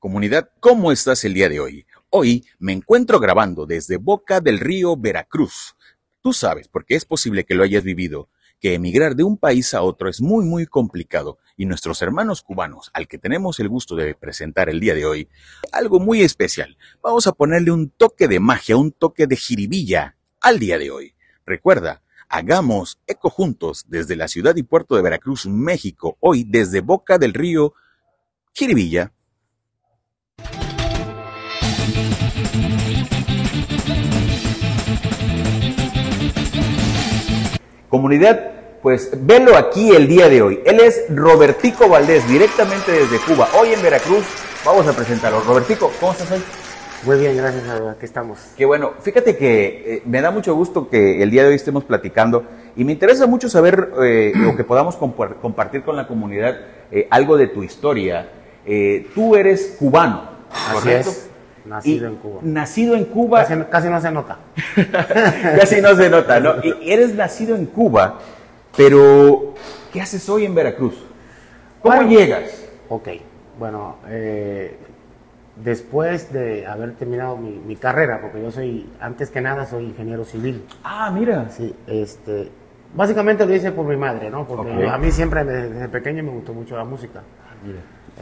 Comunidad, ¿cómo estás el día de hoy? Hoy me encuentro grabando desde Boca del Río, Veracruz. Tú sabes, porque es posible que lo hayas vivido, que emigrar de un país a otro es muy, muy complicado y nuestros hermanos cubanos, al que tenemos el gusto de presentar el día de hoy, algo muy especial. Vamos a ponerle un toque de magia, un toque de jiribilla al día de hoy. Recuerda, hagamos eco juntos desde la ciudad y puerto de Veracruz, México, hoy desde Boca del Río, Jiribilla. Comunidad, pues velo aquí el día de hoy. Él es Robertico Valdés, directamente desde Cuba. Hoy en Veracruz vamos a presentarlo. Robertico, ¿cómo estás hoy? Muy bien, gracias aquí estamos. Qué bueno, fíjate que eh, me da mucho gusto que el día de hoy estemos platicando y me interesa mucho saber eh, o que podamos compar- compartir con la comunidad eh, algo de tu historia. Eh, tú eres cubano, Así ¿correcto? es, nacido Y en Cuba. Nacido en Cuba, Casi, casi no se nota. casi no se nota, ¿no? Y eres nacido en Cuba, pero ¿qué haces hoy en Veracruz? ¿Cómo Bueno. llegas? Ok, bueno, eh, después de haber terminado mi, mi carrera, porque yo soy, antes que nada, soy ingeniero civil. Ah, mira. Sí, este, básicamente lo hice por mi madre, ¿no? Porque Ok. a mí siempre, desde, pequeño, me gustó mucho la música.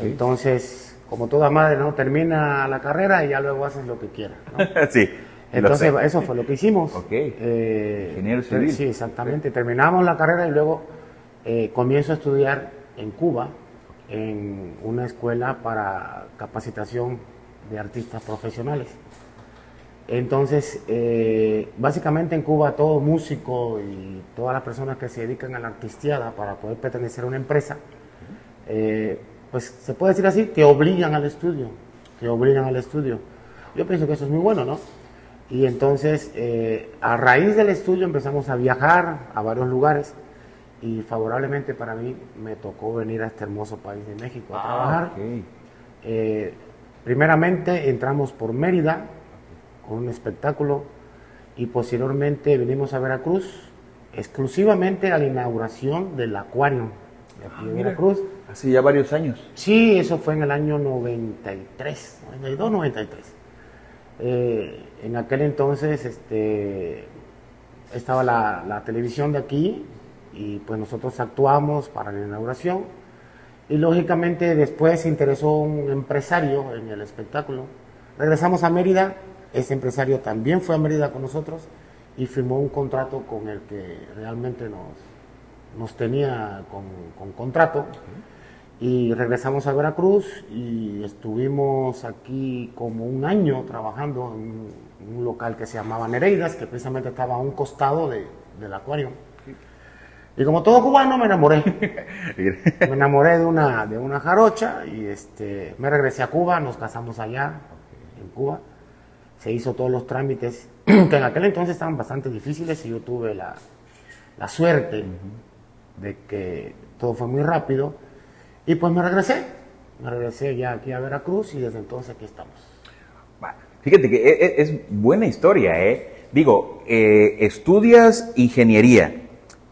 Entonces, como toda madre, ¿no? Termina la carrera y ya luego haces lo que quieras, ¿no? sí. Entonces, eso fue lo que hicimos. Ok. Eh, Ingeniero civil. Sí, exactamente. Terminamos la carrera y luego eh, comienzo a estudiar en Cuba, en una escuela para capacitación de artistas profesionales. Entonces, eh, básicamente en Cuba todo músico y todas las personas que se dedican a la artistiada para poder pertenecer a una empresa, eh, pues se puede decir así, te obligan al estudio, te obligan al estudio. Yo pienso que eso es muy bueno, ¿no? Y entonces, eh, a raíz del estudio empezamos a viajar a varios lugares y favorablemente para mí me tocó venir a este hermoso país de México a trabajar. Ah, ok. Eh, primeramente entramos por Mérida con un espectáculo y posteriormente venimos a Veracruz exclusivamente a la inauguración del acuario de aquí de mira. Hace ya varios años. Sí, eso fue en el año 93, 92, 93. Eh, en aquel entonces este, estaba la, la televisión de aquí y pues nosotros actuamos para la inauguración y lógicamente después se interesó un empresario en el espectáculo. Regresamos a Mérida, ese empresario también fue a Mérida con nosotros y firmó un contrato con el que realmente nos, nos tenía con, con contrato. Y regresamos a Veracruz y estuvimos aquí como un año trabajando en un, local que se llamaba Nereidas, que precisamente estaba a un costado de- del acuario. Y como todo cubano me enamoré. Me enamoré de una, de una jarocha y este, me regresé a Cuba, nos casamos allá, en Cuba. Se hizo todos los trámites que en aquel entonces estaban bastante difíciles y yo tuve la, la suerte de que todo fue muy rápido. Y pues me regresé, me regresé ya aquí a Veracruz y desde entonces aquí estamos. Fíjate que e- e- es, buena historia, ¿eh? Digo, eh, estudias ingeniería,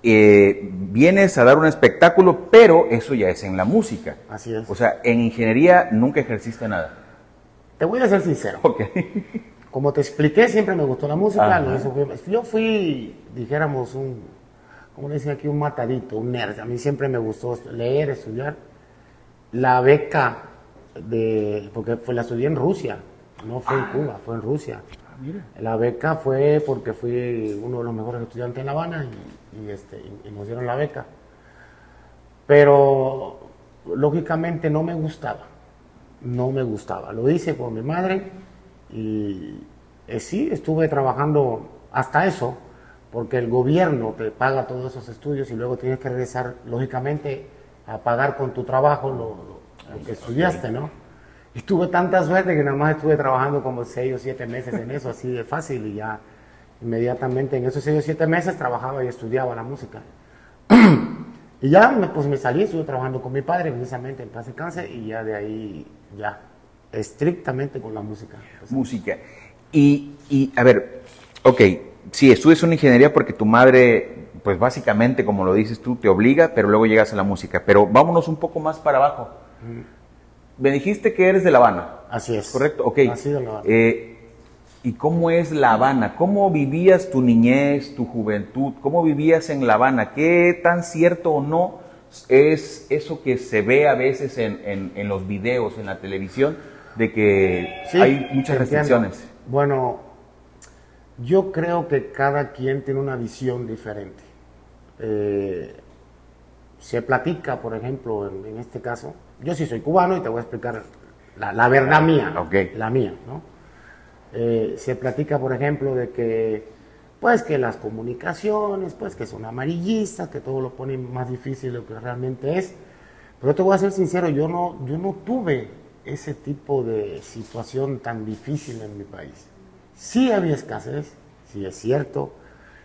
eh, vienes a dar un espectáculo, pero eso ya es en la música. Así es. O sea, en ingeniería nunca ejerciste nada. Te voy a ser sincero. Ok. Como te expliqué, siempre me gustó la música. Lo bien. yo fui, dijéramos, un, como le dicen aquí, un matadito, un nerd. A mí siempre me gustó leer, estudiar. La beca de, porque fue, la estudié en Rusia, no fue en Cuba, fue en Rusia. La beca fue porque fui uno de los mejores estudiantes en La Habana y, y, este, y- y nos dieron la beca. Pero lógicamente no me gustaba, no me gustaba. Lo hice por mi madre y eh, sí, estuve trabajando hasta eso, porque el gobierno te paga todos esos estudios y luego tienes que regresar, lógicamente, a pagar con tu trabajo lo, lo- lo que estudiaste, ¿no? Y tuve tanta suerte que nada más estuve trabajando como seis o siete meses en eso, así de fácil, y ya inmediatamente en esos seis o siete meses trabajaba y estudiaba la música. y ya me, pues me salí, estuve trabajando con mi padre precisamente en paz descanse, y ya de ahí, ya, estrictamente con la música. Música. Y, y, a ver, ok, sí, estudias una ingeniería porque tu madre, pues básicamente, como lo dices tú, te obliga, pero luego llegas a la música. Pero vámonos un poco más para abajo. me dijiste que eres de La Habana. Así es. Correcto, ok. Así de La Habana. Eh, ¿Y cómo es La Habana? ¿Cómo vivías tu niñez, tu juventud? ¿Cómo vivías en La Habana? ¿Qué tan cierto o no es eso que se ve a veces en, en- en los videos, en la televisión, de que Sí, hay muchas entiendo. restricciones? Bueno, yo creo que cada quien tiene una visión diferente. Eh, se platica, por ejemplo, en, en este caso, yo sí soy cubano y te voy a explicar la, la verdad mía, Ok. la mía, ¿no? Eh, se platica, por ejemplo, de que, pues que las comunicaciones, pues que son amarillistas, que todo lo ponen más difícil de lo que realmente es. Pero te voy a ser sincero, yo no, yo no tuve ese tipo de situación tan difícil en mi país. Sí había escasez, sí es cierto,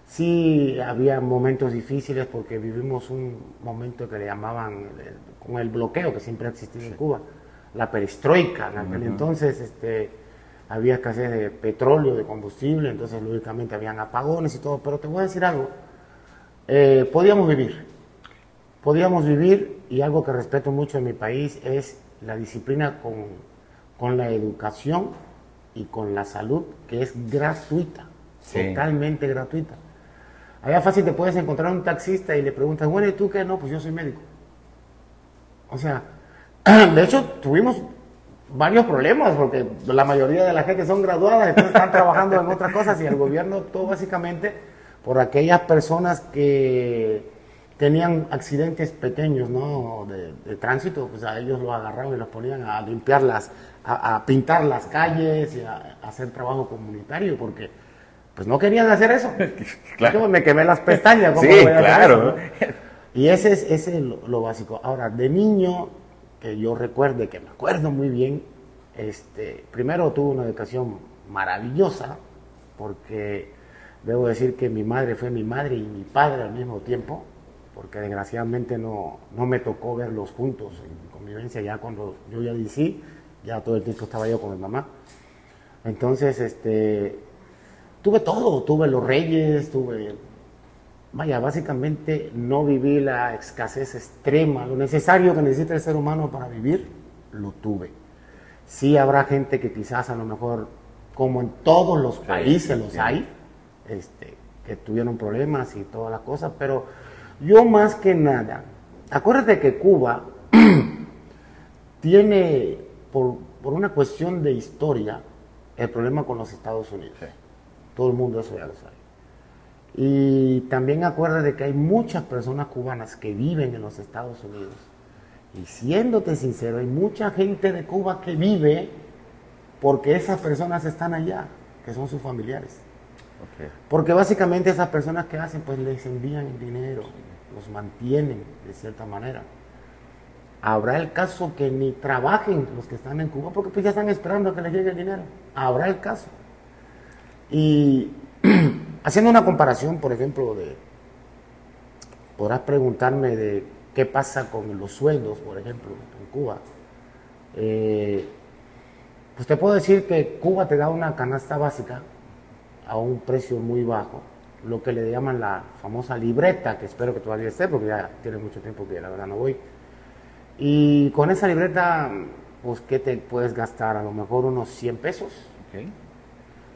sí había momentos difíciles porque vivimos un momento que le llamaban con el bloqueo que siempre ha existido en Cuba, la perestroika, en aquel entonces este, había escasez de petróleo, de combustible, entonces lógicamente habían apagones y todo, pero te voy a decir algo, eh, podíamos vivir, podíamos vivir y algo que respeto mucho en mi país es la disciplina con, con la educación y con la salud, que es gratuita, Sí. totalmente gratuita. Allá fácil te puedes encontrar un taxista y le preguntas, bueno, ¿y tú qué? No, pues yo soy médico. O sea, de hecho tuvimos varios problemas porque la mayoría de la gente son graduadas, entonces están trabajando en otras cosas y el gobierno optó básicamente por aquellas personas que tenían accidentes pequeños ¿no? de, tránsito, pues a ellos los agarraban y los ponían a limpiar las, a, pintar las calles y a hacer trabajo comunitario porque pues no querían hacer eso. Claro. Yo me quemé las pestañas. ¿cómo Sí, voy a hacer claro. eso, no? Y ese es, ese es lo, lo básico. Ahora, de niño, que yo recuerde, que me acuerdo muy bien, este, primero tuve una educación maravillosa, porque debo decir que mi madre fue mi madre y mi padre al mismo tiempo, porque desgraciadamente no, no me tocó verlos juntos en convivencia ya cuando yo ya decí, ya todo el tiempo estaba yo con mi mamá. Entonces, este, tuve todo, tuve los reyes, tuve Vaya, básicamente no viví la escasez extrema, lo necesario que necesita el ser humano para vivir, lo tuve. Sí habrá gente que quizás a lo mejor, como en todos los países los hay, este, que tuvieron problemas y todas las cosas, pero yo más que nada, acuérdate que Cuba tiene, por, por una cuestión de historia, el problema con los Estados Unidos. Sí. Todo el mundo eso ya lo sabe. Y también acuérdate que hay muchas personas cubanas que viven en los Estados Unidos. Y siéndote sincero, hay mucha gente de Cuba que vive porque esas personas están allá, que son sus familiares. Porque básicamente esas personas que hacen, pues les envían el dinero, los mantienen de cierta manera. Habrá el caso que ni trabajen los que están en Cuba porque pues ya están esperando a que les llegue el dinero. Habrá el caso. Y haciendo una comparación, por ejemplo, de podrás preguntarme de qué pasa con los sueldos, por ejemplo, en Cuba. Eh, pues te puedo decir que Cuba te da una canasta básica a un precio muy bajo, lo que le llaman la famosa libreta, que espero que todavía esté, porque ya tiene mucho tiempo que la verdad no voy. Y con esa libreta, pues, ¿qué te puedes gastar? A lo mejor unos 100 pesos. Ok.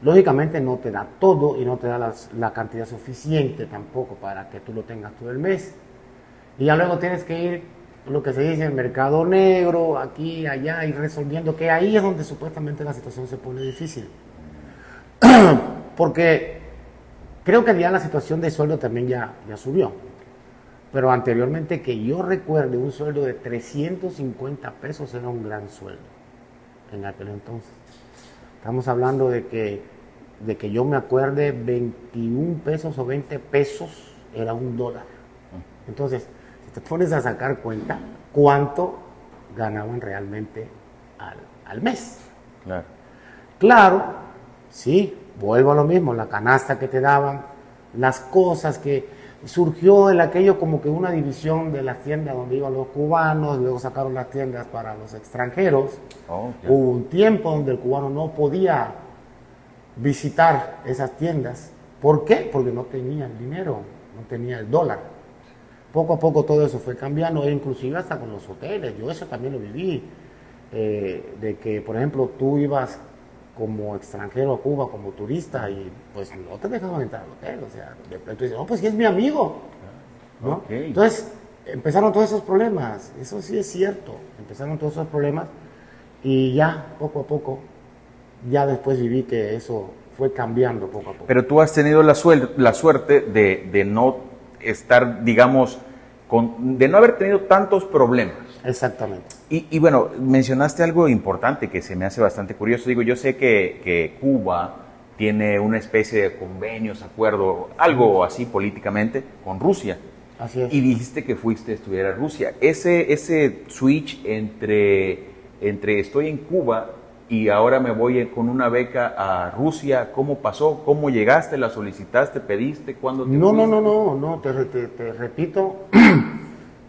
Lógicamente no te da todo y no te da la cantidad suficiente tampoco para que tú lo tengas todo el mes. Y ya luego tienes que ir, lo que se dice, el mercado negro, aquí, allá, ir resolviendo, que ahí es donde supuestamente la situación se pone difícil. Porque creo que ya la situación de sueldo también ya, ya subió. Pero anteriormente que yo recuerde, un sueldo de 350 pesos era un gran sueldo en aquel entonces. Estamos hablando de que, de que yo me acuerde 21 pesos o 20 pesos era un dólar. Entonces, si te pones a sacar cuenta, ¿cuánto ganaban realmente al, al mes? Claro. Claro, sí, vuelvo a lo mismo, la canasta que te daban, las cosas que surgió el aquello como que una división de las tiendas donde iban los cubanos, luego sacaron las tiendas para los extranjeros. Oh. Hubo un tiempo donde el cubano no podía visitar esas tiendas. ¿Por qué? Porque no tenía el dinero, no tenía el dólar. Poco a poco todo eso fue cambiando, e inclusive hasta con los hoteles. Yo eso también lo viví. eh, de que, por ejemplo, tú ibas como extranjero a Cuba, como turista, y pues no te dejaban entrar al hotel, o sea, de pronto dices, no, pues es mi amigo, ¿no? Entonces, empezaron todos esos problemas, eso sí es cierto, empezaron todos esos problemas, y ya, poco a poco, ya después viví que eso fue cambiando poco a poco. Pero tú has tenido la, suel- la suerte de, de no estar, digamos, con, de no haber tenido tantos problemas. Exactamente. Y, y bueno, mencionaste algo importante que se me hace bastante curioso. Digo, yo sé que, que Cuba tiene una especie de convenios, acuerdo, algo así políticamente con Rusia. Así es. Y dijiste que fuiste a estudiar a Rusia. Ese, ese switch entre, entre estoy en Cuba y ahora me voy con una beca a Rusia, ¿cómo pasó? ¿Cómo llegaste? ¿La solicitaste? ¿Pediste? ¿Cuándo te No, no, fuiste? no, no, no, te, te- te repito,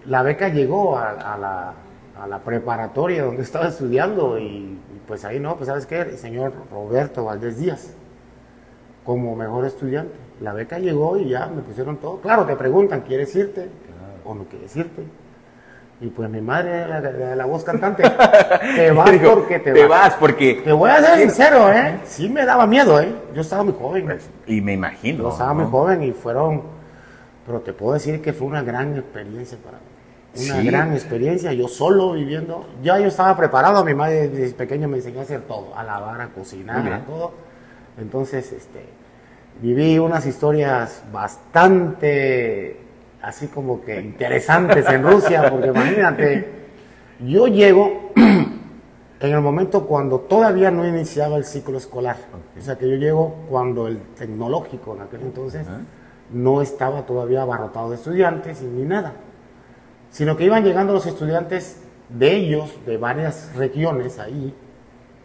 la beca llegó a, a la, a la preparatoria donde estaba estudiando y, y pues ahí no, pues sabes qué, el señor Roberto Valdés Díaz, como mejor estudiante. La beca llegó y ya me pusieron todo. Claro, te preguntan, ¿quieres irte o no quieres irte? Y pues mi madre la, voz cantante, te vas Digo, porque te, te vas. vas porque... Te voy a ser sincero, ¿eh? Sí me daba miedo, ¿eh? Yo estaba muy joven. Y me imagino. Yo estaba ¿no? muy joven y fueron, pero te puedo decir que fue una gran experiencia para mí. Una Sí. gran experiencia, yo solo viviendo. Ya yo estaba preparado, mi madre desde pequeño me enseñó a hacer todo, a lavar, a cocinar, a todo. Entonces, este, viví unas historias bastante, así como que interesantes en Rusia, porque imagínate, yo llego en el momento cuando todavía no iniciaba el ciclo escolar. O sea que yo llego cuando el tecnológico en aquel entonces no estaba todavía abarrotado de estudiantes y ni nada. Sino que iban llegando los estudiantes de ellos, de varias regiones ahí,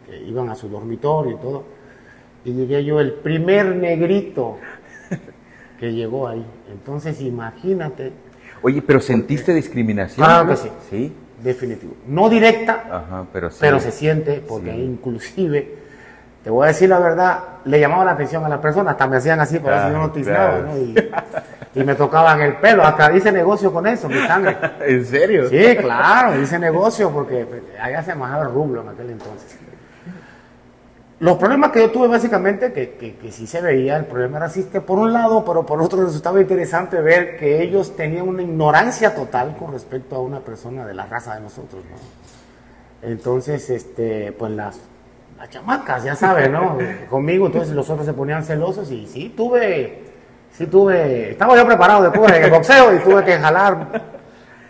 que iban a su dormitorio y todo. Y llegué yo el primer negrito que llegó ahí. Entonces imagínate, Oye, pero ¿sentiste discriminación? Claro que sí. Sí. definitivo. No directa, Ajá, pero sí. pero se siente porque Sí. inclusive te voy a decir la verdad le llamaba la atención a las personas hasta me hacían así para ver si yo no Claro, tiznaba claro. ¿no? y, y me tocaban el pelo hasta hice negocio con eso mi sangre ¿En serio? sí claro hice negocio porque pues, allá se manejaba el rublo en aquel entonces los problemas que yo tuve básicamente, que, que, que sí se veía, el problema racista por un lado, pero por otro resultaba interesante ver que ellos tenían una ignorancia total con respecto a una persona de la raza de nosotros, ¿no? Entonces, este, pues las, las chamacas, ya saben, ¿no? Conmigo, entonces los otros se ponían celosos y sí tuve, sí tuve, estaba yo preparado después en el boxeo y tuve que jalar,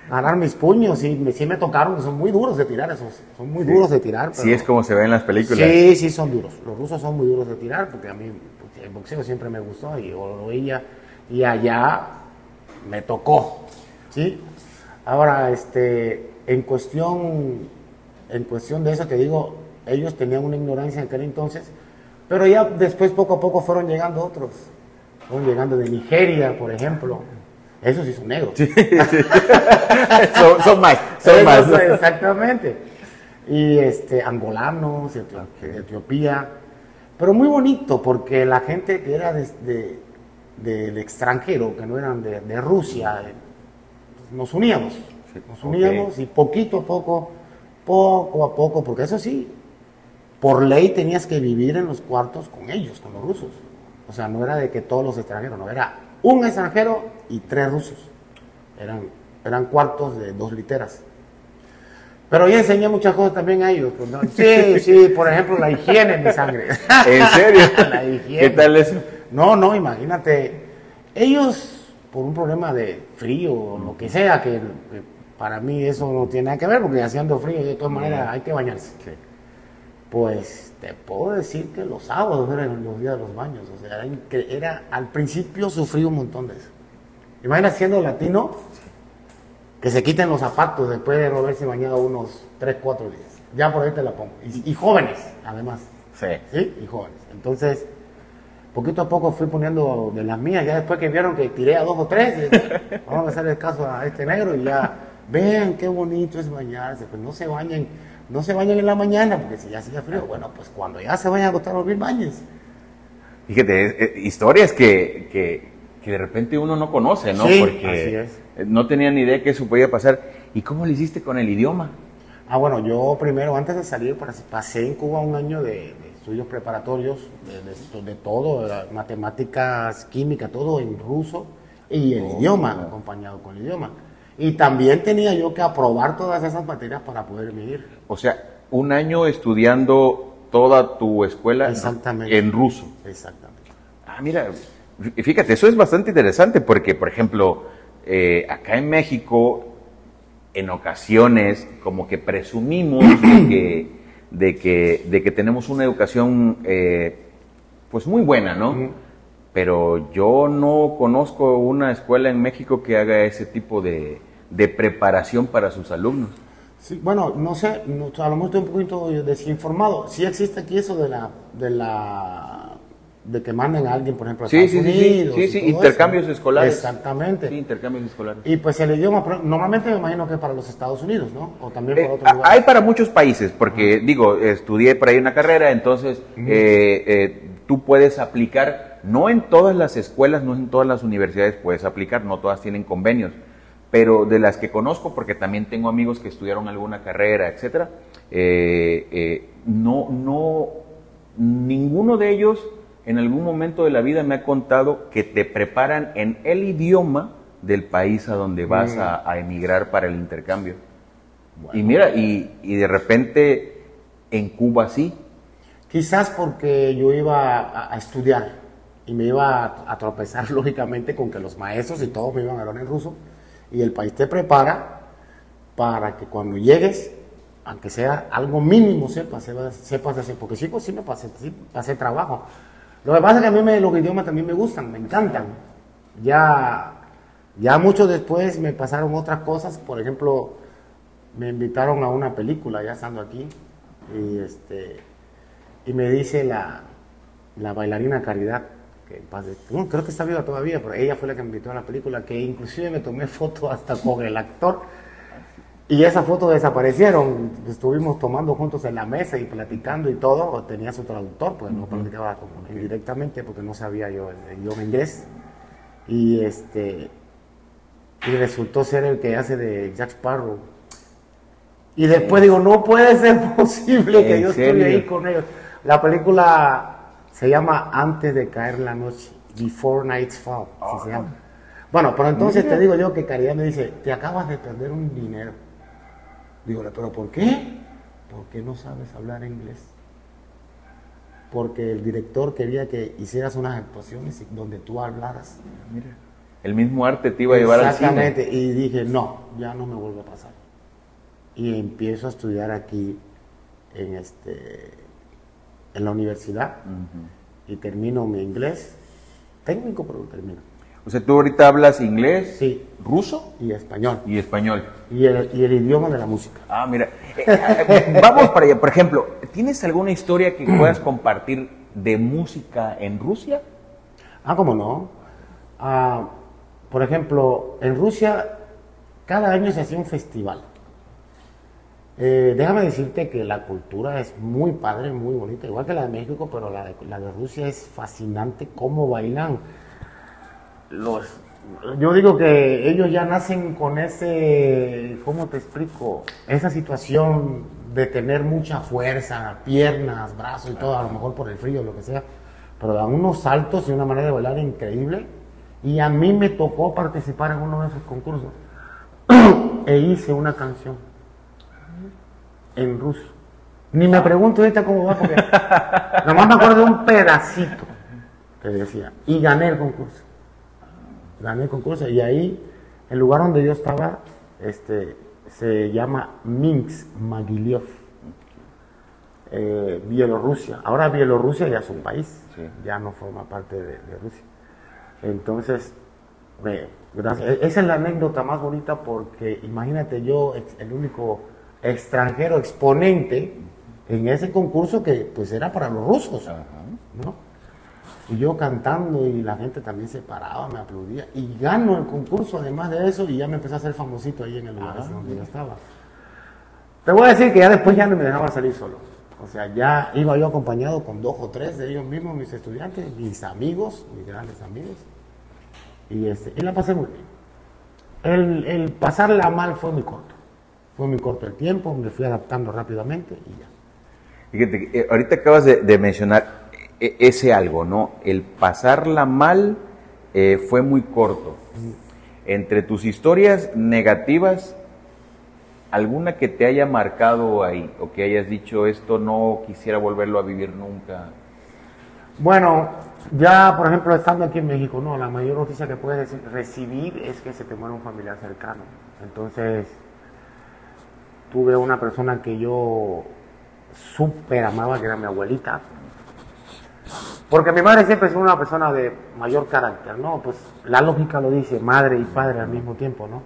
jalar mis puños y me- sí me tocaron, que son muy duros de tirar esos, son muy duros de tirar. Sí, pero- es como se ve en las películas. Sí, sí, son duros. Los rusos son muy duros de tirar porque a mí pues, el boxeo siempre me gustó y lo veía y allá me tocó, ¿sí? Ahora, este, en cuestión, en cuestión de eso te digo, ellos tenían una ignorancia en aquel entonces, pero ya después poco a poco fueron llegando otros, fueron llegando de Nigeria, por ejemplo. Esos sí son negros. son, son más, son Esos, más. Exactamente. Y este, angolanos, de, Etio- de Etiopía. Pero muy bonito porque la gente que era de- de- del extranjero, que no eran de, de Rusia, eh, nos uníamos. Nos uníamos y poquito a poco, poco a poco, porque eso sí, por ley tenías que vivir en los cuartos con ellos, con los rusos. O sea, no era de que todos los extranjeros, no, era un extranjero y tres rusos. Eran, eran cuartos de dos literas. Pero yo enseñé muchas cosas también a ellos. pues, ¿no? Sí, sí, por ejemplo, la higiene en mi sangre. ¿En serio? La higiene. ¿Qué tal eso? No, no, imagínate. Ellos, por un problema de frío o lo que sea, que, que para mí eso no tiene nada que ver, porque haciendo frío de todas maneras hay que bañarse. Pues te puedo decir que los sábados eran los días de los baños. O sea, era, era- al principio sufrí un montón de eso. Imagina siendo latino, que se quiten los zapatos después de no haberse bañado unos 3, 4 días. Ya por ahí te la pongo. Y, y jóvenes, además. Sí. ¿sí? Y jóvenes. Entonces, poquito a poco fui poniendo de las mías, ya después que vieron que tiré a dos o tres, vamos a hacer el caso a este negro y ya, vean qué bonito es bañarse, pues no se bañen, no se bañen en la mañana, porque si ya hacía frío, bueno, pues cuando ya se vayan a acostar a dormir, bañes. Fíjate, es- historias que, que, que de repente uno no conoce, ¿no? Sí, Porque así es. eh, no tenía ni idea que eso podía pasar. ¿Y cómo le hiciste con el idioma? Ah, bueno, yo primero, antes de salir, pasé en Cuba un año de, estudios preparatorios, de, de, todo, matemáticas, química, todo en ruso y el oh. idioma, acompañado con el idioma. Y también tenía yo que aprobar todas esas materias para poder vivir. O sea, un año estudiando toda tu escuela en ruso. Exactamente. Ah, mira, fíjate, eso es bastante interesante porque, por ejemplo, eh, acá en México, en ocasiones, como que presumimos de que, de que, de que tenemos una educación, eh, pues muy buena, ¿no? Pero yo no conozco una escuela en México que haga ese tipo de, de preparación para sus alumnos. Sí, bueno, no sé, a lo mejor estoy un poquito desinformado. Sí existe aquí eso de la, de la de que manden a alguien, por ejemplo, a sí, Estados sí, Unidos. Sí, sí, sí, intercambios escolares. Exactamente. Sí, intercambios escolares. Y pues el idioma, normalmente me imagino que es para los Estados Unidos, ¿no? O también para eh, otros lugares. Hay para muchos países, porque digo, estudié por ahí una carrera, entonces eh, eh, tú puedes aplicar, no en todas las escuelas, no en todas las universidades puedes aplicar, no todas tienen convenios pero de las que conozco, porque también tengo amigos que estudiaron alguna carrera, etcétera, eh, eh, no, no, ninguno de ellos en algún momento de la vida me ha contado que te preparan en el idioma del país a donde vas a, mm. emigrar para el intercambio. Y mira, y, y, de repente en Cuba sí. Quizás porque yo iba a, estudiar y me iba a, a, tropezar lógicamente con que los maestros y todos me iban a hablar en ruso y el país te prepara para que cuando llegues, aunque sea algo mínimo, sepas, sepas hacer, porque sí, pues sí me pasé, sí, pasé trabajo. Lo que pasa es que a mí me, los idiomas también me gustan, me encantan. Ya, ya mucho después me pasaron otras cosas, por ejemplo, me invitaron a una película ya estando aquí y este y me dice la, la bailarina Caridad creo que está viva todavía, pero ella fue la que me invitó a la película, que inclusive me tomé foto hasta con el actor. Y esa foto desaparecieron. Estuvimos tomando juntos en la mesa y platicando y todo. Tenía su traductor, pues no platicaba como directamente porque no sabía yo el idioma inglés. Y este y resultó ser el que hace de Jack Sparrow. Y después digo, no puede ser posible que yo esté ahí con ellos. La película se llama Antes de caer la noche, Before Night's Fall, se llama. Bueno, pero entonces te digo yo que Caridad me dice, te acabas de perder un dinero. Digo, pero ¿por qué? Porque no sabes hablar inglés. Porque el director quería que hicieras unas actuaciones donde tú hablaras. Mira, el mismo arte te iba a llevar al cine. Exactamente, y dije, no, ya no me vuelve a pasar. Y empiezo a estudiar aquí en este en la universidad y termino mi inglés técnico, pero lo termino. O sea, tú ahorita hablas inglés, sí. ruso y español. Y español. Y el, y el idioma de la música. Ah, mira. Eh, eh, vamos para allá. Por ejemplo, ¿tienes alguna historia que puedas compartir de música en Rusia? Ah, ¿cómo no? Ah, por ejemplo, en Rusia cada año se hacía un festival. Eh, déjame decirte que la cultura es muy padre, muy bonita, igual que la de México, pero la de, Rusia es fascinante cómo bailan los... Yo digo que ellos ya nacen con ese, ¿cómo te explico? Esa situación de tener mucha fuerza, piernas, brazos y todo, a lo mejor por el frío, lo que sea, pero dan unos saltos y una manera de bailar increíble. Y a mí me tocó participar en uno de esos concursos e hice una canción en ruso. Ni me pregunto ahorita cómo va, porque nomás me acuerdo de un pedacito que decía. Y gané el concurso. Gané el concurso. Y ahí, el lugar donde yo estaba, este, se llama Minsk Magiliov, eh, Bielorrusia. Ahora Bielorrusia ya es un país, ya no forma parte de, Rusia. Entonces, gracias. E-, esa es la anécdota más bonita porque imagínate yo, el único extranjero exponente en ese concurso que pues era para los rusos, ¿no? Y yo cantando y la gente también se paraba, me aplaudía y gano el concurso además de eso y ya me empecé a hacer famosito ahí en el lugar donde yo estaba. Te voy a decir que ya después ya no me dejaba salir solo. O sea, ya iba yo acompañado con dos o tres de ellos mismos, mis estudiantes, mis amigos, mis grandes amigos. Y, este, y la pasé muy bien. El, el pasarla mal fue muy corto fue muy corto el tiempo, me fui adaptando rápidamente y ya. Fíjate, eh, ahorita acabas de, mencionar e, ese algo, ¿no? El pasarla mal eh, fue muy corto. Entre tus historias negativas, ¿alguna que te haya marcado ahí o que hayas dicho esto no quisiera volverlo a vivir nunca? Bueno, ya por ejemplo estando aquí en México, no, la mayor noticia que puedes recibir es que se te muere un familiar cercano. Entonces, tuve una persona que yo súper amaba, que era mi abuelita. Porque mi madre siempre es una persona de mayor carácter, ¿no? Pues la lógica lo dice, madre y padre al mismo tiempo, ¿no?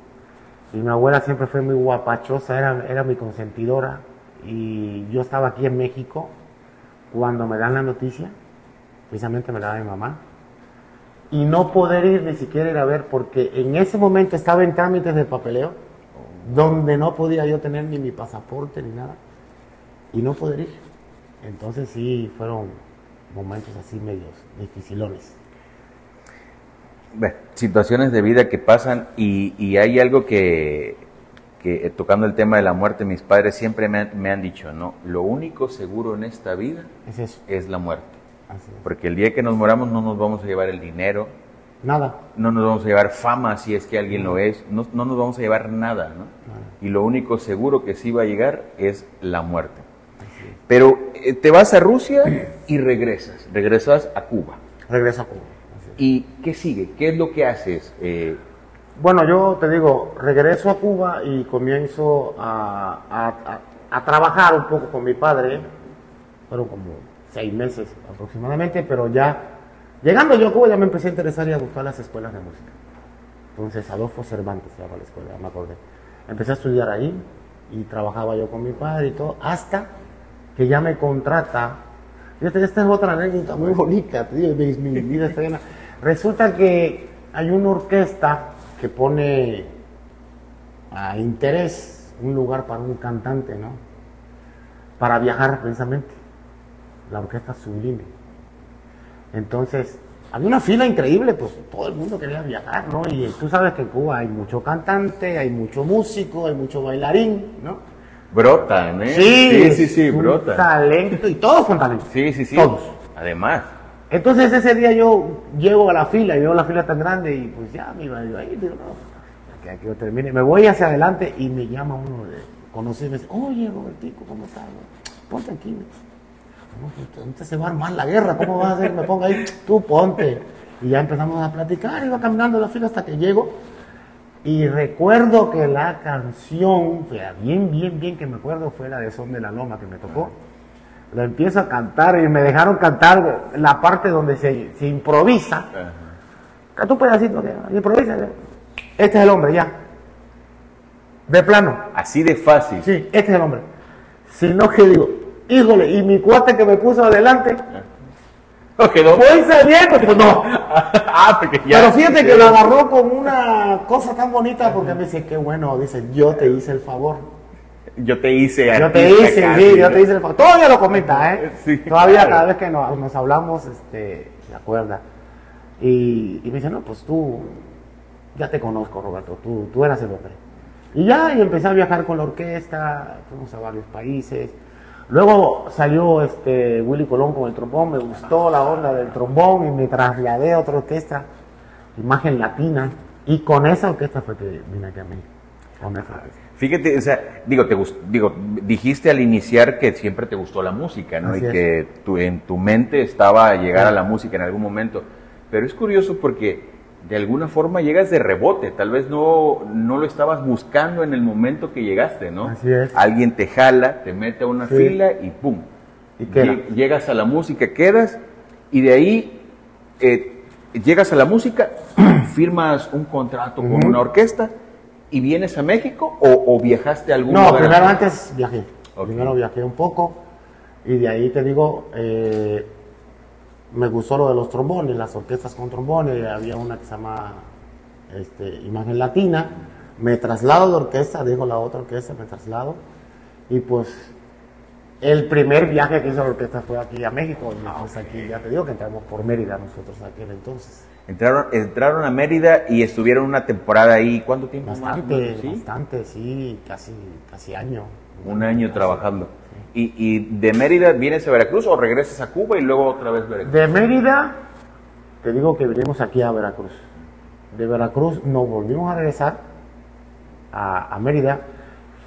Y mi abuela siempre fue muy guapachosa, era, era mi consentidora. Y yo estaba aquí en México cuando me dan la noticia, precisamente me la da mi mamá, y no poder ir ni siquiera ir a ver, porque en ese momento estaba en trámites de papeleo, donde no podía yo tener ni mi pasaporte ni nada, y no poder ir. Entonces sí, fueron momentos así medios dificilones. situaciones de vida que pasan y, hay algo que, que, eh, tocando el tema de la muerte, mis padres siempre me han, dicho, ¿no? Lo único seguro en esta vida es, es la muerte. Porque el día que nos moramos no nos vamos a llevar el dinero. Nada. No nos vamos a llevar fama si es que alguien lo es. No, no, nos vamos a llevar nada, ¿no? Y lo único seguro que sí va a llegar es la muerte. Pero eh, te vas a Rusia y regresas, regresas a Cuba. Regreso a Cuba. ¿Y qué sigue? ¿Qué es lo que haces? Eh, bueno, yo te digo, regreso a Cuba y comienzo a, trabajar un poco con mi padre. Fueron como seis meses aproximadamente, pero ya llegando yo a Cuba ya me empecé a interesar y a gustar las escuelas de música. Entonces, Adolfo Cervantes se llama la escuela, me acordé. Empecé a estudiar ahí y trabajaba yo con mi padre y todo, hasta que ya me contrata. Fíjate, esta es otra anécdota muy bonita, mi, mi vida está llena. Resulta que hay una orquesta que pone a interés un lugar para un cantante, ¿no? Para viajar precisamente. La orquesta Sublime. Entonces, había una fila increíble, pues todo el mundo quería viajar, ¿no? Y tú sabes que en Cuba hay mucho cantante, hay mucho músico, hay mucho bailarín, ¿no? Brotan, ¿eh? Sí, sí, sí, brotan. Talento, y todos con talento. Sí, sí, sí. Todos. Además. Entonces ese día yo llego a la fila y veo la fila tan grande y pues ya me iba yo ahí, digo, no, que aquí yo termine. Me voy hacia adelante y me llama uno de conocido y me dice, oye Robertico, ¿cómo estás? Ponte aquí. No, usted se va a armar la guerra, ¿cómo vas a hacer? Me ponga ahí, tú ponte. Y ya empezamos a platicar, iba caminando la fila hasta que llego y recuerdo que la canción, bien, bien, bien que me acuerdo, fue la de Son de la Loma que me tocó. La empiezo a cantar y me dejaron cantar la parte donde se, se improvisa. Cantó un pedacito, improvisa. Este es el hombre, ya. De plano. Así de fácil. Sí, este es el hombre. Sino que digo, híjole, y mi cuate que me puso adelante, quedó? Pues pues no. ah, porque ya. Pero fíjate que lo agarró con una cosa tan bonita porque me dice, qué bueno, dice, yo te hice el favor. Yo te hice Yo te hice, sí, yo te hice el favor. Todavía lo comenta, ¿eh? Sí, Todavía cada vez que nos, hablamos, este, se acuerda. Y, y, me dice, no, pues tú, ya te conozco, Roberto, tú, tú eras el hombre. Y ya, y empecé a viajar con la orquesta, fuimos a varios países. Luego salió este Willy Colón con el trombón, me gustó la onda del trombón y me trasladé a otra orquesta, Imagen Latina, y con esa orquesta fue que vine aquí a México. Fíjate, o sea, digo, te digo, dijiste al iniciar que siempre te gustó la música, ¿no? y que tu, en tu mente estaba llegar a la música en algún momento. Pero es curioso porque de alguna forma llegas de rebote, tal vez no, no lo estabas buscando en el momento que llegaste, ¿no? Así es. Alguien te jala, te mete a una fila y ¡pum! Y llegas a la música, quedas y de ahí eh, llegas a la música, firmas un contrato con una orquesta y vienes a México o, viajaste a algún no, lugar. No, primero antes viajé. Primero viajé un poco y de ahí te digo, eh, me gustó lo de los trombones, las orquestas con trombones, había una que se llama este, Imagen Latina, me traslado de orquesta, digo la otra orquesta, me traslado, y pues el primer viaje que hizo la orquesta fue aquí a México, y pues aquí ya te digo que entramos por Mérida nosotros aquel entonces. Entraron, entraron a Mérida y estuvieron una temporada ahí. ¿Cuánto tiempo? más Bastante, menos? ¿Sí? bastante, sí, casi, casi año. Un año trabajando. ¿Y, ¿Y de Mérida vienes a Veracruz o regresas a Cuba y luego otra vez Veracruz? De Mérida, te digo que vinimos aquí a Veracruz. De Veracruz nos volvimos a regresar a, a Mérida.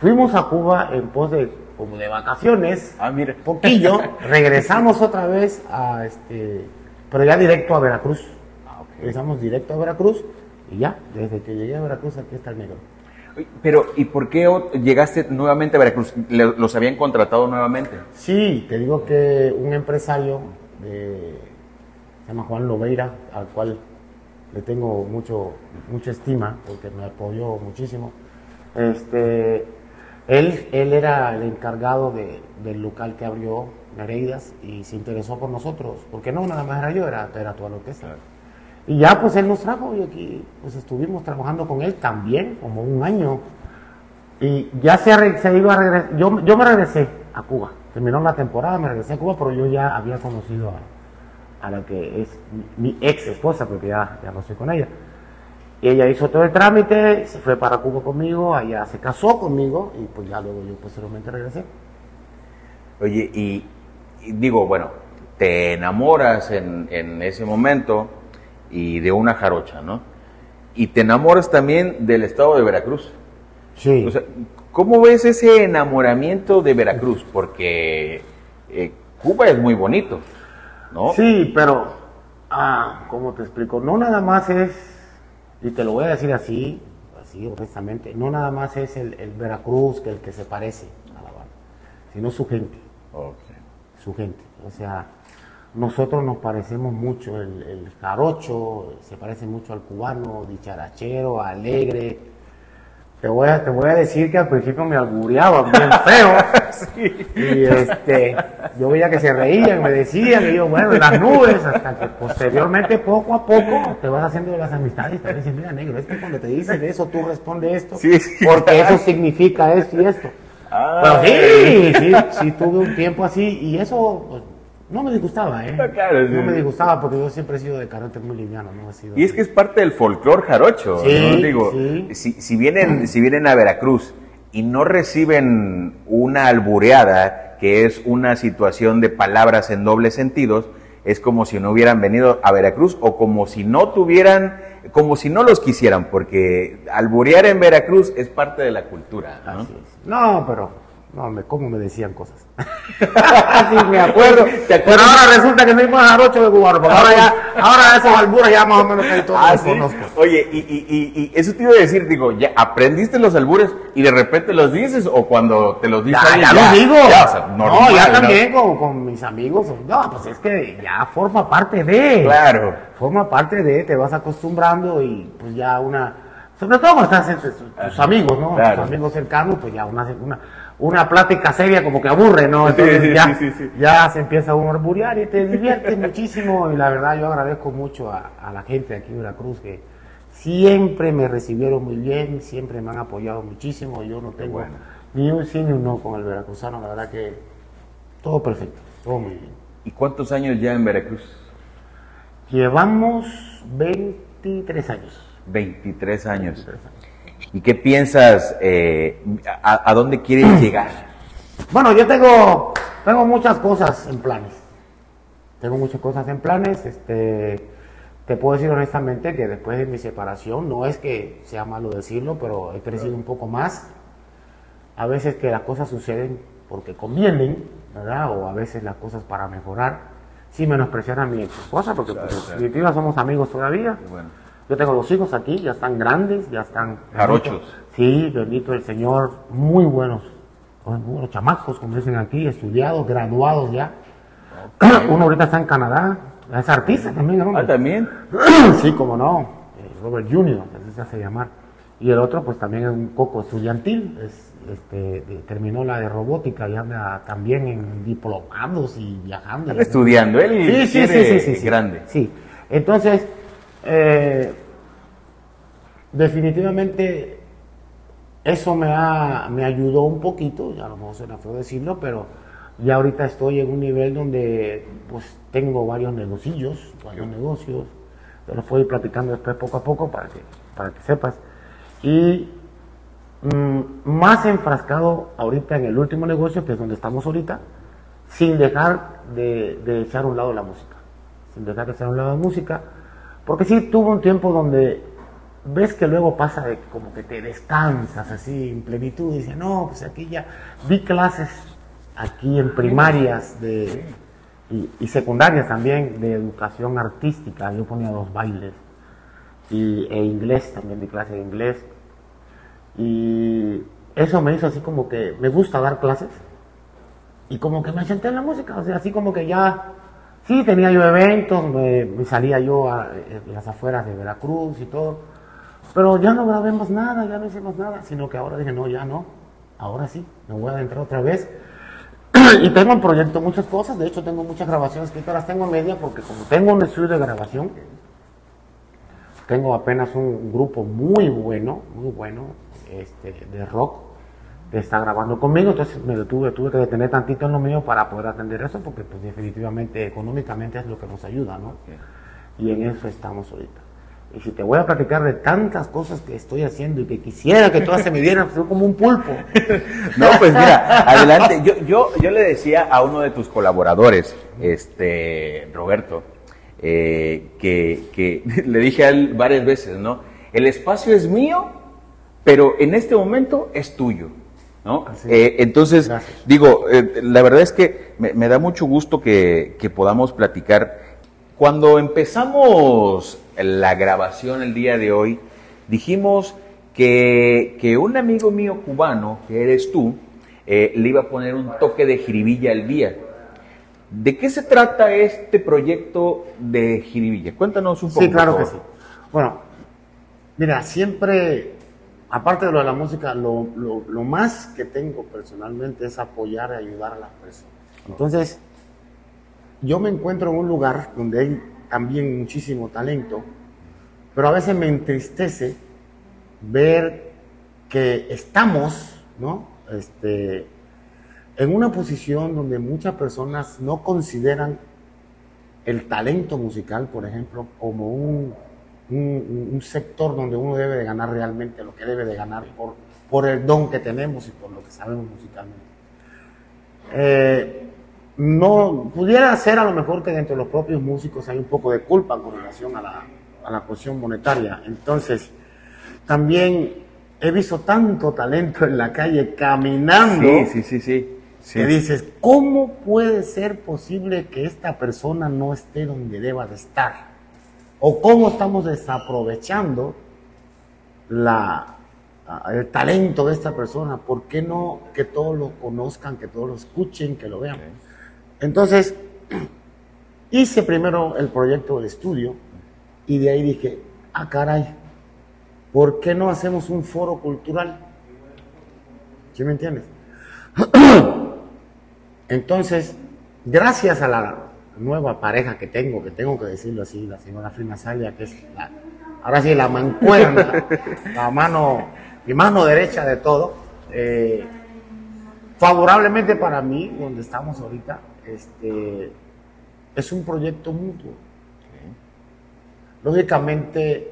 Fuimos a Cuba en pos de, como de vacaciones, Ah, mira. poquillo. regresamos otra vez a este, pero ya directo a Veracruz. Ah. Regresamos directo a Veracruz y ya, desde que llegué a Veracruz aquí está el negro. Pero, ¿y por qué llegaste nuevamente a Veracruz? ¿Los habían contratado nuevamente? Sí, te digo que un empresario de, se llama Juan Lobeira, al cual le tengo mucho, mucha estima porque me apoyó muchísimo. Este, él, él era el encargado de- del local que abrió Nereidas y se interesó por nosotros, porque no nada más era yo, era, era toda la orquesta. Y ya pues él nos trajo y aquí pues estuvimos trabajando con él también como un año. Y ya se, se iba a regresar, yo, yo me regresé a Cuba, terminó la temporada, me regresé a Cuba, pero yo ya había conocido a, a la que es mi, mi ex esposa, porque ya, ya no estoy con ella. Y ella hizo todo el trámite, se fue para Cuba conmigo, allá se casó conmigo y pues ya luego yo posteriormente regresé. Oye, y, y digo, bueno, te enamoras en, en ese momento y de una jarocha, ¿no? Y te enamoras también del estado de Veracruz. Sí. O sea, ¿cómo ves ese enamoramiento de Veracruz? Porque eh, Cuba es muy bonito, ¿no? Sí, pero, ah, ¿cómo te explico? No nada más es, y te lo voy a decir así, así honestamente, no nada más es el, el Veracruz que el que se parece a la banda, sino su gente, Ok. su gente. O sea, nosotros nos parecemos mucho, el, el jarocho se parece mucho al cubano, dicharachero, alegre. Te voy, a, te voy a decir que al principio me albureaban bien feo. Y este, yo veía que se reían, me decían, y yo, bueno, en las nubes, hasta que posteriormente, poco a poco, te vas haciendo las amistades y te dicen, mira, negro, es que cuando te dicen eso, tú respondes esto, Sí, sí, porque eso significa esto y esto. Ah, Pero sí, sí, sí, tuve un tiempo así, y eso pues, no me disgustaba, ¿eh? Claro, sí. No me disgustaba porque yo siempre he sido de carácter muy liviano, ¿no? He sido Y es que es parte del folclore jarocho, Sí, ¿no? Digo, sí. si, si vienen, si vienen a Veracruz y no reciben una albureada, que es una situación de palabras en dobles sentidos, es como si no hubieran venido a Veracruz o como si no tuvieran, como si no los quisieran, porque alburear en Veracruz es parte de la cultura, ¿no? Así es. No, pero, no, me, ¿cómo me decían cosas? sí, me acuerdo. Pero ahora resulta que soy más jarocho de cubano, porque ahora ya, ahora esos albures ya más o menos que todos Ah, los ¿sí? conozco. Oye, y, y- y- eso te iba a decir, digo, ¿ya aprendiste los albures y de repente los dices o cuando te los dice Ya, alguien, ya, lo digo. ya, o sea, no, normal, ya también con, con mis amigos. No, pues es que ya forma parte de. Claro. Forma parte de, te vas acostumbrando y pues ya una. Sobre todo cuando estás entre tus, tus amigos, ¿no? Claro. Tus amigos cercanos, pues ya una, una, una plática seria como que aburre, ¿no? Entonces sí, ya, sí, sí, sí. ya se empieza uno a arburear y te divierte muchísimo. Y la verdad, yo agradezco mucho a, a la gente de aquí de Veracruz que siempre me recibieron muy bien, siempre me han apoyado muchísimo. Yo no tengo bueno. ni un sí ni un no con el veracruzano, la verdad que todo perfecto, todo muy bien. ¿Y cuántos años ya en Veracruz? Llevamos 23 años. 23 años. 23 años. ¿Y qué piensas? eh, a, a dónde quieres llegar? Bueno, yo tengo, tengo muchas cosas en planes. Tengo muchas cosas en planes. Este, te puedo decir honestamente que después de mi separación, no es que sea malo decirlo, pero he crecido un poco más. A veces que las cosas suceden porque convienen, ¿verdad? O a veces las cosas para mejorar. Sin menospreciar a mi ex esposa, porque Claro, pues, claro. definitiva somos amigos todavía. Bueno, Yo tengo dos hijos aquí, ya están grandes, ya están... Jarochos. Sí, bendito el Señor, muy buenos, muy buenos chamacos, como dicen aquí, estudiados, graduados ya. Uno ahorita está en Canadá, es artista también, ¿no? ah, también. sí, como no, eh, Robert Jr., así se hace llamar. Y el otro, pues también es un poco estudiantil, es, este, terminó la de robótica y anda también en diplomados y viajando. Está estudiando, él Sí, sí, sí, sí, sí. grande. Sí, entonces, eh, definitivamente eso me, ha, me ayudó un poquito, ya a lo mejor suena feo decirlo, pero ya ahorita estoy en un nivel donde pues tengo varios negocios, varios negocios, Te lo voy platicando después poco a poco para que, para que sepas. Y mm, más enfrascado ahorita en el último negocio, que es donde estamos ahorita, sin dejar de, de echar un lado la música. Sin dejar de echar un lado la música. Porque sí tuvo un tiempo donde ves que luego pasa de como que te descansas así en plenitud y dices, no, pues aquí ya vi clases aquí en primarias de, y, secundarias también de educación artística, yo ponía dos bailes y, e inglés también, di clase de inglés. Y eso me hizo así como que me gusta dar clases y como que me senté en la música, o sea, así como que ya, sí, tenía yo eventos, me, salía yo a, las afueras de Veracruz y todo, pero ya no grabé más nada, ya no hicimos nada, sino que ahora dije, no, ya no, ahora sí, me voy a adentrar otra vez. y tengo en proyecto muchas cosas, de hecho tengo muchas grabaciones que las tengo en media porque como tengo un estudio de grabación, tengo apenas un grupo muy bueno, muy bueno, este, de rock, está grabando conmigo, entonces me detuve, tuve que detener tantito en lo mío para poder atender eso, porque pues definitivamente económicamente es lo que nos ayuda, ¿no? Y en eso estamos ahorita. Y si te voy a platicar de tantas cosas que estoy haciendo y que quisiera que todas se me dieran, soy como un pulpo. No, pues mira, adelante. Yo, yo, yo le decía a uno de tus colaboradores, este, Roberto, eh, que, que le dije a él varias veces, ¿no? El espacio es mío, pero en este momento es tuyo. ¿No? Eh, entonces, digo, eh, la verdad es que me, me da mucho gusto que, que podamos platicar. Cuando empezamos la grabación el día de hoy, dijimos que, un amigo mío cubano, que eres tú, eh, le iba a poner un toque de jiribilla al día. ¿De qué se trata este proyecto de jiribilla? Cuéntanos un poco. Sí, claro que sí. Bueno, mira, siempre, aparte de lo de la música, lo, lo más que tengo personalmente es apoyar y ayudar a las personas. Entonces, yo me encuentro en un lugar donde hay también muchísimo talento, pero a veces me entristece ver que estamos, ¿no? Este, en una posición donde muchas personas no consideran el talento musical, por ejemplo, como un, un, sector donde uno debe de ganar realmente lo que debe de ganar por, por el don que tenemos y por lo que sabemos musicalmente. Eh, no pudiera ser a lo mejor que dentro de los propios músicos hay un poco de culpa con relación a la, a la cuestión monetaria. Entonces, también he visto tanto talento en la calle caminando. Sí, sí, sí, sí. Que dices, ¿cómo puede ser posible que esta persona no esté donde deba de estar? ¿O cómo estamos desaprovechando la, el talento de esta persona? ¿Por qué no que todos lo conozcan, que todos lo escuchen, que lo vean? Entonces, hice primero el proyecto del estudio y de ahí dije, ah, caray, ¿por qué no hacemos un foro cultural? ¿Sí me entiendes? Entonces, gracias a la nueva pareja que tengo, que tengo que decirlo así, la señora Frina Salia, que es la, ahora sí la mancuerna, la mano, mi mano derecha de todo, eh, favorablemente para mí, donde estamos ahorita, este, es un proyecto mutuo. Lógicamente,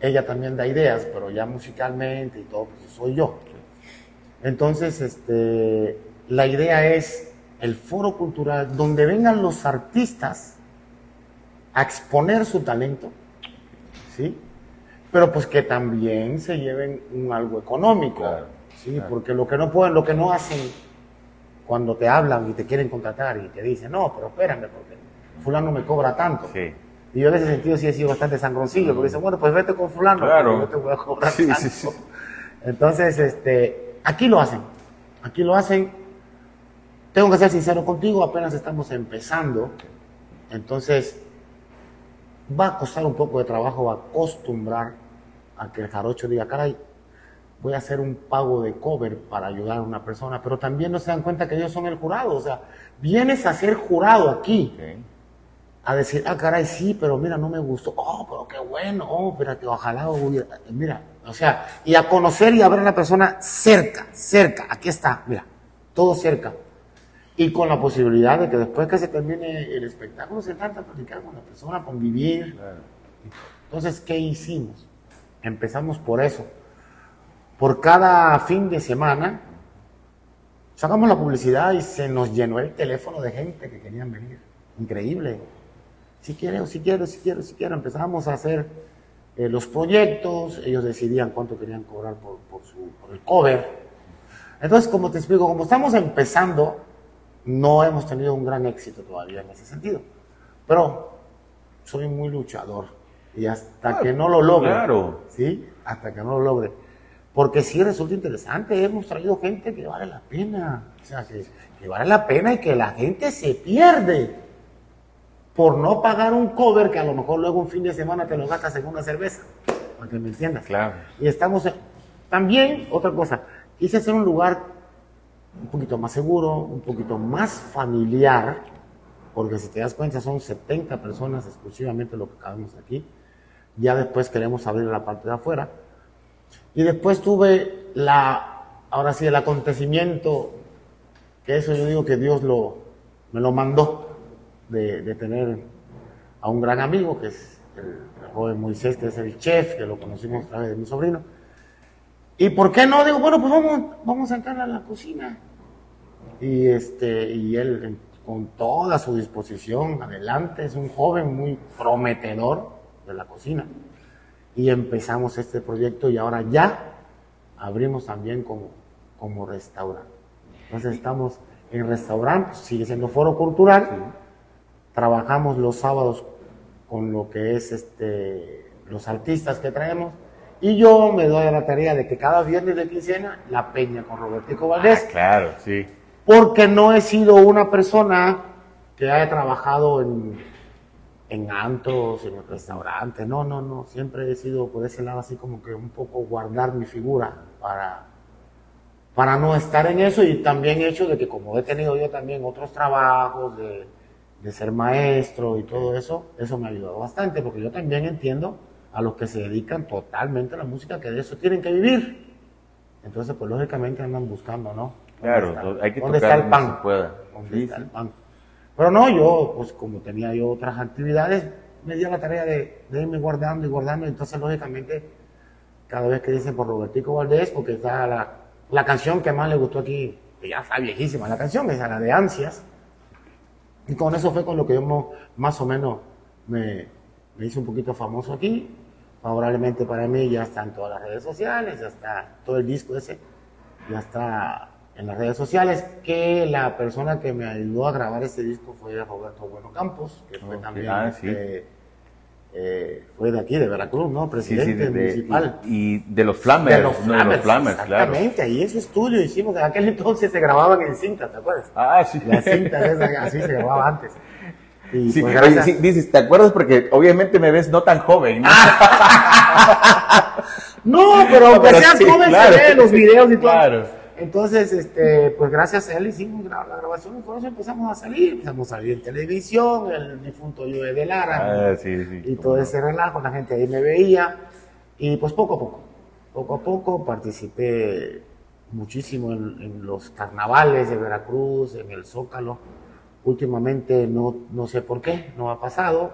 ella también da ideas, pero ya musicalmente y todo, pues soy yo. Entonces, este, la idea es el foro cultural donde vengan los artistas a exponer su talento, ¿sí? Pero pues que también se lleven un algo económico, ¿sí? Porque lo que no pueden, lo que no hacen cuando te hablan y te quieren contratar y te dicen, no, pero espérame, porque fulano me cobra tanto. Y yo en ese sentido sí he sido bastante sangroncillo, porque dice, bueno, pues vete con fulano, claro. yo te voy a cobrar tanto. Entonces, este, aquí lo hacen, aquí lo hacen. Tengo que ser sincero contigo, apenas estamos empezando. Entonces, va a costar un poco de trabajo acostumbrar a que el jarocho diga, caray, voy a hacer un pago de cover para ayudar a una persona, pero también no se dan cuenta que ellos son el jurado, o sea, vienes a ser jurado aquí, a decir, ah, caray, sí, pero mira, no me gustó, oh, pero qué bueno, oh, espérate, ojalá, mira, o sea, y a conocer y a ver a la persona cerca, cerca, aquí está, mira, todo cerca, y con la posibilidad de que después que se termine el espectáculo se trata de platicar con la persona, convivir, Entonces, ¿qué hicimos? Empezamos por eso. Por cada fin de semana, sacamos la publicidad y se nos llenó el teléfono de gente que querían venir. Increíble. Si quiero, si quiero, si quiero, si quiero. Empezamos a hacer eh, los proyectos, ellos decidían cuánto querían cobrar por, su, por el cover. Entonces, como te explico, como estamos empezando, no hemos tenido un gran éxito todavía en ese sentido. Pero soy muy luchador y hasta ah, que no lo logre, claro. ¿sí? Hasta que no lo logre. Porque sí resulta interesante, hemos traído gente que vale la pena, o sea, que, que vale la pena y que la gente se pierde por no pagar un cover que a lo mejor luego un fin de semana te lo gastas en una cerveza, para que me entiendas. Claro. Y estamos, también, otra cosa, quise hacer un lugar un poquito más seguro, un poquito más familiar, porque si te das cuenta son 70 personas exclusivamente lo que cabemos aquí. Ya después queremos abrir la parte de afuera. Y después tuve la, ahora sí, el acontecimiento, que eso yo digo que Dios lo, me lo mandó, de, tener a un gran amigo, que es el, joven Moisés, que es el chef, que lo conocimos a través de mi sobrino. ¿Y por qué no? Digo, bueno, pues vamos, vamos a entrar a la cocina. Y, este, y él con toda su disposición, adelante, es un joven muy prometedor de la cocina. Y empezamos este proyecto y ahora ya abrimos también como, como restaurante. Entonces estamos en restaurante, sigue siendo foro cultural, trabajamos los sábados con lo que es este, los artistas que traemos. Y yo me doy a la tarea de que cada viernes de quincena, la peña con Robertico Valdés. Ah, claro, sí porque no he sido una persona que haya trabajado en, en antros, en restaurantes, no, no, no, siempre he sido por ese lado así como que un poco guardar mi figura para, para no estar en eso y también hecho de que como he tenido yo también otros trabajos de, de ser maestro y todo eso, eso me ha ayudado bastante porque yo también entiendo a los que se dedican totalmente a la música que de eso tienen que vivir. Entonces, pues lógicamente andan buscando, ¿no? Claro, hay que ¿Dónde está el pan? ¿Dónde está el pan? Pero no, yo, pues como tenía yo otras actividades, me dio la tarea de, irme guardando y guardando. Entonces, lógicamente, cada vez que dicen por Robertico Valdés, porque está la, la canción que más le gustó aquí, que ya está viejísima la canción, es la de Ansias. Y con eso fue con lo que yo más o menos me, me hice un poquito famoso aquí. Favorablemente para mí ya está en todas las redes sociales, ya está todo el disco ese, ya está en las redes sociales, que la persona que me ayudó a grabar este disco fue Roberto Bueno Campos, que fue también ah, este, eh, fue de aquí, de Veracruz, ¿no? Presidente municipal. Y, de los Flamers, de los Flamers, exactamente, ahí en su estudio hicimos, en aquel entonces se grababan en cinta, ¿te acuerdas? Ah, sí. Las cintas así se grababa antes. sí, pues, dices, ¿te acuerdas? Porque obviamente me ves no tan joven, ¿no? no, pero aunque seas joven se ve en los videos y todo. Claro. Entonces, este, pues gracias a él hicimos la grabación y por eso empezamos a salir. Empezamos a salir en televisión, el difunto Joe de Lara. Ah, sí, sí, y todo ese relajo, la gente ahí me veía. Y pues poco a poco, poco a poco participé muchísimo en, los carnavales de Veracruz, en el Zócalo. Últimamente no, no sé por qué, no ha pasado.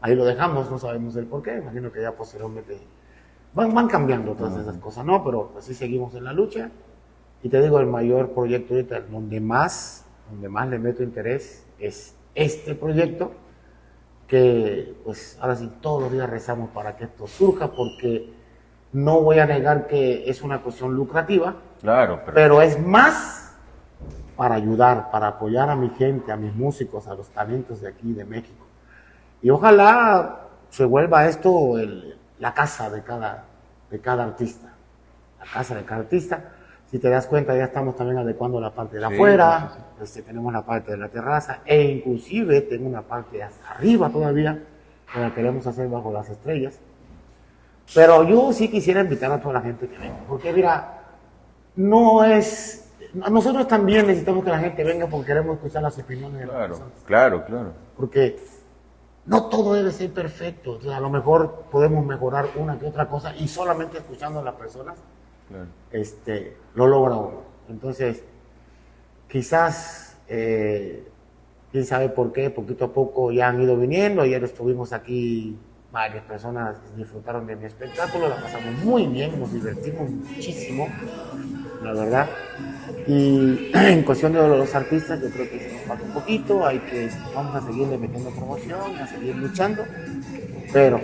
Ahí lo dejamos, no sabemos el por qué. Imagino que ya posteriormente van, van cambiando todas esas cosas, ¿no? Pero así seguimos en la lucha. Y te digo, el mayor proyecto ahorita, donde más, donde más le meto interés es este proyecto, que pues ahora sí todos los días rezamos para que esto surja, porque no voy a negar que es una cuestión lucrativa, claro, pero, es más para ayudar, para apoyar a mi gente, a mis músicos, a los talentos de aquí, de México. Y ojalá se vuelva esto la casa de cada, de cada artista, la casa de cada artista si te das cuenta, ya estamos también adecuando la parte de afuera, este, tenemos la parte de la terraza, e inclusive tengo una parte hasta arriba todavía, que la queremos hacer bajo las estrellas. Pero yo sí quisiera invitar a toda la gente que venga, porque mira, no es... Nosotros también necesitamos que la gente venga porque queremos escuchar las opiniones de las personas. Claro, claro. Porque no todo debe ser perfecto. a lo mejor podemos mejorar una que otra cosa y solamente escuchando a las personas este, lo logra uno. Entonces, quizás, eh, quién sabe por qué, poquito a poco ya han ido viniendo. Ayer estuvimos aquí varias personas disfrutaron de mi espectáculo, la pasamos muy bien, nos divertimos muchísimo, la verdad. Y en cuestión de los artistas, yo creo que se nos falta un poquito, hay que, vamos a seguirle metiendo promoción, a seguir luchando, pero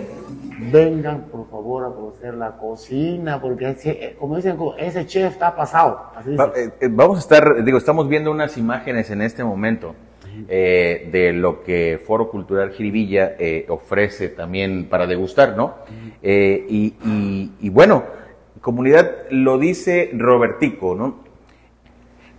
vengan por favor a conocer la cocina, porque ese, como dicen, ese chef está pasado. Eh, eh, vamos a estar, digo, estamos viendo unas imágenes en este momento eh, de lo que Foro Cultural Jiribilla eh, ofrece también para degustar, ¿no? Eh, y, bueno, comunidad lo dice Robertico, ¿no?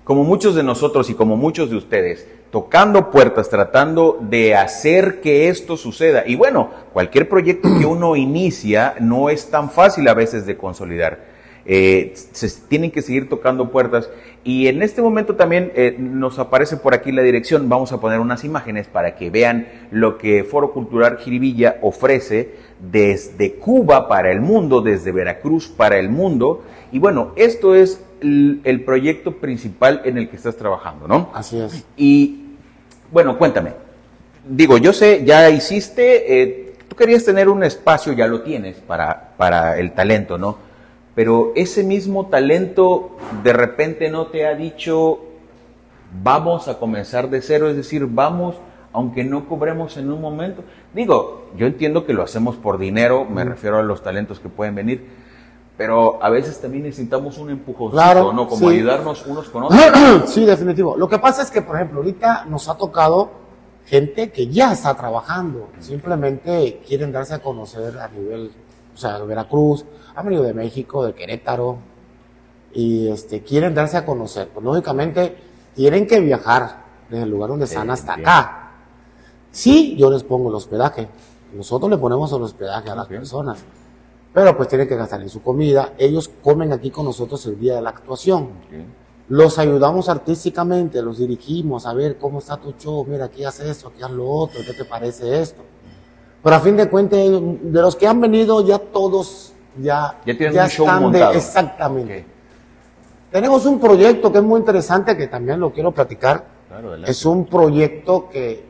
Como muchos de nosotros y como muchos de ustedes, tocando puertas, tratando de hacer que esto suceda. Y bueno, cualquier proyecto que uno inicia no es tan fácil a veces de consolidar. Eh, se tienen que seguir tocando puertas. Y en este momento también eh, nos aparece por aquí la dirección, vamos a poner unas imágenes para que vean lo que Foro Cultural Jiribilla ofrece desde Cuba para el mundo, desde Veracruz para el mundo. Y bueno, esto es el, proyecto principal en el que estás trabajando, ¿no? Así es. Y bueno, cuéntame. Digo, yo sé, ya hiciste, eh, tú querías tener un espacio, ya lo tienes para, para el talento, ¿no? pero ese mismo talento de repente no te ha dicho, vamos a comenzar de cero, es decir, vamos, aunque no cobremos en un momento. Digo, yo entiendo que lo hacemos por dinero, me refiero a los talentos que pueden venir, pero a veces también necesitamos un empujoncito, claro, ¿no? Como ayudarnos unos con otros. Sí, definitivo. Lo que pasa es que, por ejemplo, ahorita nos ha tocado gente que ya está trabajando, simplemente quieren darse a conocer a nivel, o sea, Veracruz, han venido de México, de Querétaro, y este, quieren darse a conocer. Pues lógicamente tienen que viajar desde el lugar donde están hasta acá. Sí, yo les pongo el hospedaje. Nosotros le ponemos el hospedaje a las personas. Pero pues tienen que gastar en su comida. Ellos comen aquí con nosotros el día de la actuación. Los ayudamos artísticamente, los dirigimos a ver cómo está tu show, mira, aquí haz esto, aquí haz lo otro, ¿qué te parece esto? Pero a fin de cuentas, de los que han venido, ya todos ya, ya, un show montado. exactamente. Tenemos un proyecto que es muy interesante, que también lo quiero platicar. es un proyecto que,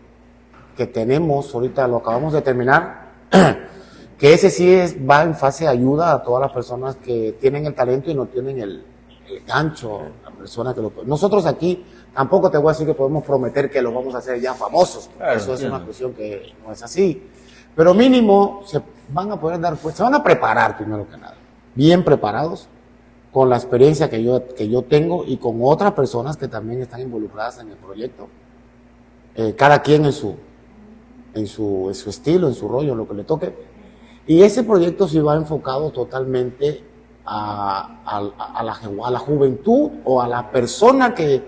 que tenemos, ahorita lo acabamos de terminar, que ese sí es, va en fase de ayuda a todas las personas que tienen el talento y no tienen el, gancho, la persona que lo Nosotros aquí tampoco te voy a decir que podemos prometer que lo vamos a hacer ya famosos, eso es una cuestión que no es así. Pero mínimo se van a poder dar, pues se van a preparar primero que nada, bien preparados, con la experiencia que yo, que yo tengo y con otras personas que también están involucradas en el proyecto. Eh, cada quien en su, en, su, en su estilo, en su rollo, en lo que le toque. Y ese proyecto sí va enfocado totalmente a, a, la, a la, juventud o a la persona que,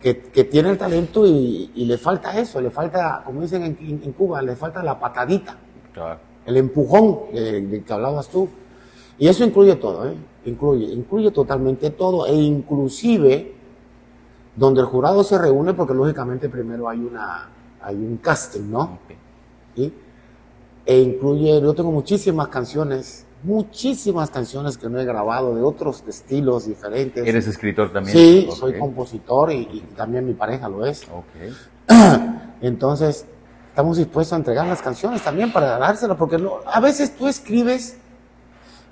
que, tiene el talento y, le falta eso, le falta, como dicen en, en Cuba, le falta la patadita. El empujón de, que hablabas tú. Y eso incluye todo, ¿eh? Incluye, incluye totalmente todo e inclusive donde el jurado se reúne porque lógicamente primero hay una hay un casting, ¿no? E incluye, yo tengo muchísimas canciones, muchísimas canciones que no he grabado de otros estilos diferentes. ¿Eres escritor también? Sí, soy compositor y, y, también mi pareja lo es. Okay. Entonces, estamos dispuestos a entregar las canciones también para dárselas, porque a veces tú escribes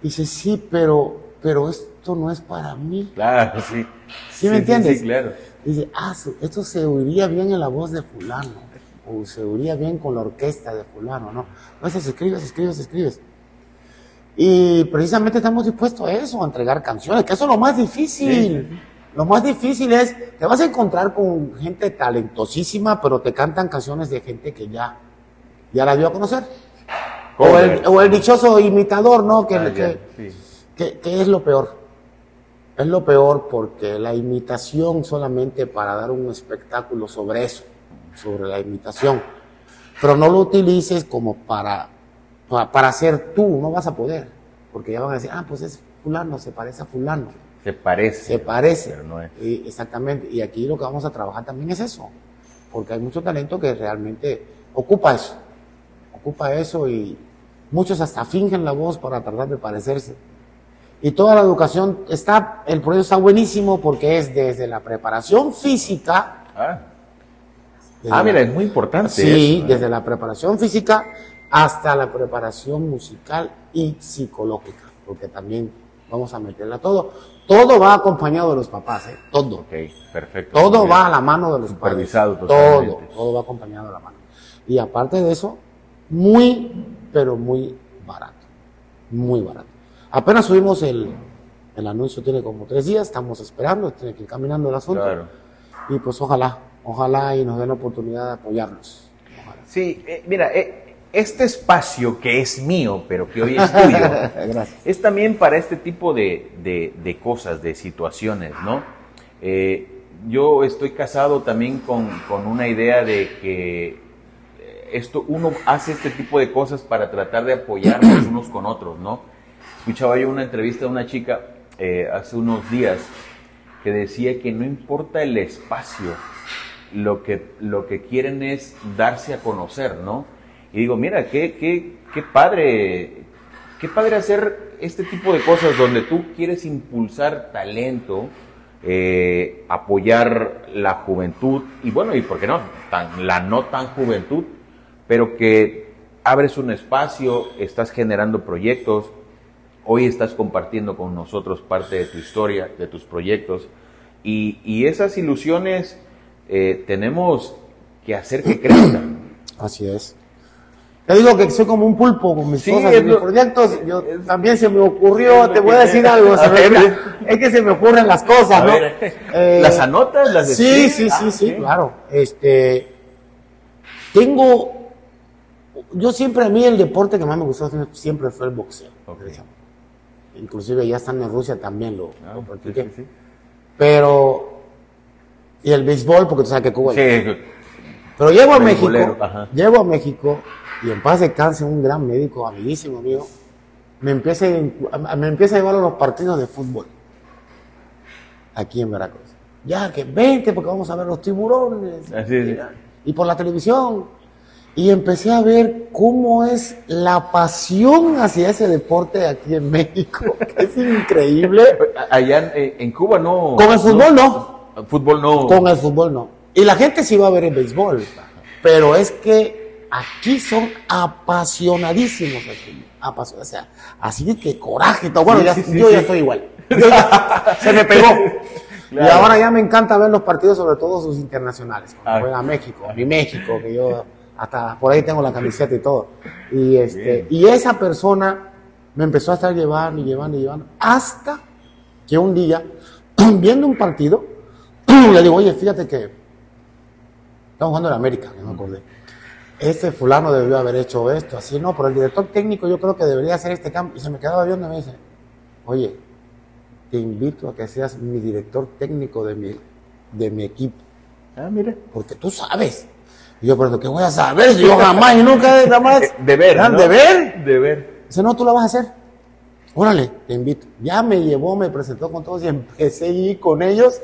y dices, sí, pero, pero esto no es para mí. Claro, sí. ¿Sí, me entiendes? Sí, claro. Dice, ah, esto se oiría bien en la voz de fulano, o se oiría bien con la orquesta de fulano, ¿no? Veces escribes, escribes, escribes. Y precisamente estamos dispuestos a eso, a entregar canciones, que eso es lo más difícil. Lo más difícil es, te vas a encontrar con gente talentosísima, pero te cantan canciones de gente que ya, ya la dio a conocer. O el, dichoso imitador, ¿no? Que, ah, que, que, es lo peor. Es lo peor porque la imitación solamente para dar un espectáculo sobre eso, sobre la imitación. Pero no lo utilices como para, para, para ser tú, no vas a poder. Porque ya van a decir, ah, pues es fulano, se parece a fulano. Se parece. Se parece. Pero no es. exactamente. Y aquí lo que vamos a trabajar también es eso. Porque hay mucho talento que realmente ocupa eso. Ocupa eso y muchos hasta fingen la voz para tratar de parecerse. Y toda la educación está, el proyecto está buenísimo porque es desde la preparación física. Ah, ah mira, es muy importante. Sí, ¿eh? desde la preparación física hasta la preparación musical y psicológica, porque también vamos a meterla todo. Todo va acompañado de los papás, ¿eh? todo. Ok, perfecto. Todo va a la mano de los padres. Supervisado Todo, totalmente. todo va acompañado de la mano. Y aparte de eso, muy, pero muy barato. Muy barato. Apenas subimos el, el anuncio, tiene como tres días, estamos esperando, tiene que ir caminando el asunto. Claro. Y pues ojalá, ojalá y nos den la oportunidad de apoyarnos. Ojalá. Sí, eh, mira, eh, este espacio que es mío, pero que hoy es tuyo, es también para este tipo de, de- de cosas, de situaciones, ¿no? Eh, yo estoy casado también con, con una idea de que eh, esto, uno hace este tipo de cosas para tratar de apoyarnos unos con otros, ¿no? Escuchaba yo una entrevista de una chica eh, hace unos días que decía que no importa el espacio, lo que, lo que quieren es darse a conocer, ¿no? Y digo, mira, qué, qué, qué padre, qué padre hacer este tipo de cosas donde tú quieres impulsar talento, eh, apoyar la juventud y bueno, y por qué no, tan, la no tan juventud, pero que abres un espacio, estás generando proyectos, hoy estás compartiendo con nosotros parte de tu historia, de tus proyectos, y, y esas ilusiones eh, tenemos que hacer que crezcan. Así es. Te digo que soy como un pulpo con mis Sí, cosas mis proyectos. Yo es- también se me ocurrió, te voy a decir algo. A ver. es que se me ocurren las cosas, ¿no? ver, Eh, ¿Las anotas? ¿Las Sí, escribes? sí, Ah, sí, sí, claro. Este, tengo, yo siempre a mí el deporte que más me gustó siempre fue el boxeo. Ok. Inclusive ya estando en Rusia también lo, Ah, lo sí, practiqué. sí, sí. Pero, y el béisbol, porque tú sabes que Cuba Sí, pero llego a México, llego a México y en paz descanse un gran médico, amiguísimo mío, me empieza, a, me empieza a llevar a los partidos de fútbol aquí en Veracruz. Ya que vente porque vamos a ver los tiburones Así es. Y por la televisión. Y empecé a ver cómo es la pasión hacia ese deporte aquí en México, que es increíble. Allá en, en Cuba no. Con el fútbol no. Fútbol no. Con el fútbol no. Y la gente sí va a ver el béisbol. Pero es que aquí son apasionadísimos al fútbol. Apasio- o sea, así que coraje. y todo. Bueno, Sí, ya- sí, yo sí. ya estoy igual. Ya- se me pegó. Y Claro. ahora ya me encanta ver los partidos, sobre todo sus internacionales. Cuando Ah. juega México, mi México, que yo hasta por ahí tengo la camiseta y todo. Y, este, Bien. y esa persona me empezó a estar llevando y llevando y llevando. Hasta que un día, viendo un partido, le digo, oye, fíjate que estamos jugando en América, que me acordé. Este fulano debió haber hecho esto, así no, pero el director técnico yo creo que debería hacer este cambio. Y se me quedaba viendo y me dice, oye, te invito a que seas mi director técnico de mi, de mi equipo, Ah, mira. porque tú sabes. Y yo, pero ¿qué voy a saber? Yo jamás y nunca jamás. Eh, De ver. ¿Verdad? ¿no? De ver. De ver. Dice, no, tú lo vas a hacer. Órale, te invito. Ya me llevó, me presentó con todos y empecé a ir con ellos.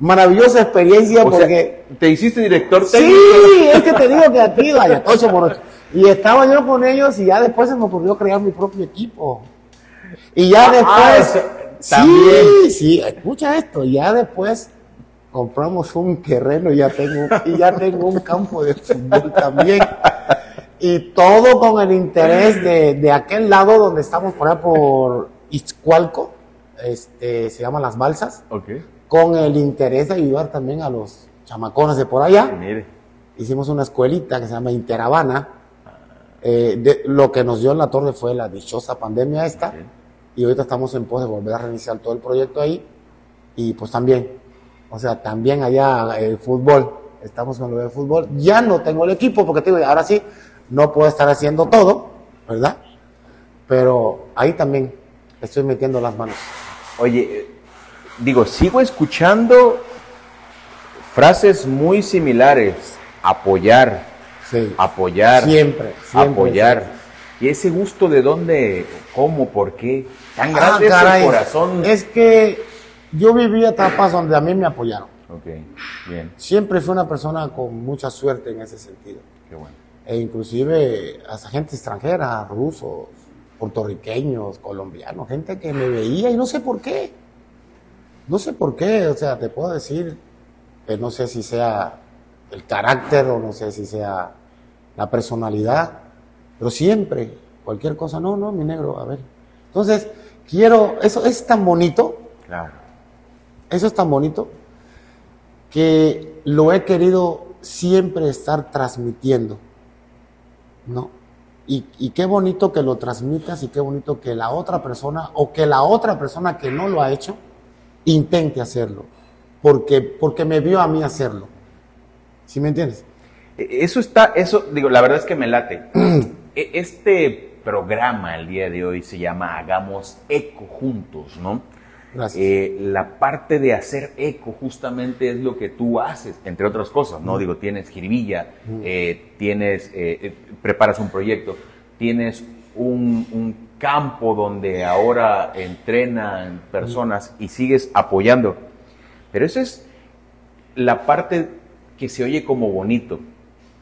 Maravillosa experiencia O sea, porque... te hiciste director técnico. Sí, es que te digo que aquí, vaya, ocho por ocho. Y estaba yo con ellos y ya después se me ocurrió crear mi propio equipo. Y ya Ah, después... sea, sí, también. sí, escucha esto. Y ya después compramos un terreno y ya tengo, y ya tengo un campo de fútbol también. Y todo con el interés de, de aquel lado donde estamos por allá por Izcualco, este, se llaman Las Balsas, Ok. Con el interés de ayudar también a los chamacones de por allá. Mire. Hicimos una escuelita que se llama Interavana. Eh, de- lo que nos dio en la torre fue la dichosa pandemia esta. Bien. Y ahorita estamos en pos de volver a reiniciar todo el proyecto ahí. Y pues también, o sea, también allá el fútbol. Estamos con lo fútbol. Ya no tengo el equipo porque te digo, ahora sí, no puedo estar haciendo todo, ¿verdad? Pero ahí también estoy metiendo las manos. Oye, eh, digo, sigo escuchando frases muy similares. Apoyar, Sí. apoyar, Siempre, siempre, apoyar. siempre. ¿Y ese gusto de dónde, cómo, por qué? Tan Ah, grande es caray. el corazón. Es que yo viví etapas donde a mí me apoyaron. Ok, bien, Siempre fui una persona con mucha suerte en ese sentido. qué bueno. E inclusive hasta gente extranjera, rusos, puertorriqueños, colombianos, gente que me veía y no sé por qué. No sé por qué, o sea, te puedo decir que no sé si sea el carácter o no sé si sea la personalidad, Pero siempre, cualquier cosa, no, no, mi negro, a ver. Entonces, quiero, eso es tan bonito. Claro. Eso es tan bonito que lo he querido siempre estar transmitiendo. ¿No? Y, y, qué bonito que lo transmitas y qué bonito que la otra persona o que la otra persona que no lo ha hecho intente hacerlo. Porque, porque me vio a mí hacerlo. ¿Sí me entiendes? E, eso está, eso, digo, la verdad es que me late. E, este programa el día de hoy se llama Hagamos Eco Juntos, ¿no? Gracias. Eh, la parte de hacer eco justamente es lo que tú haces, entre otras cosas, ¿no? Digo, tienes jiribilla, eh, tienes, eh, preparas un proyecto, tienes un, un, campo donde ahora entrenan personas y sigues apoyando. Pero esa es la parte que se oye como bonito.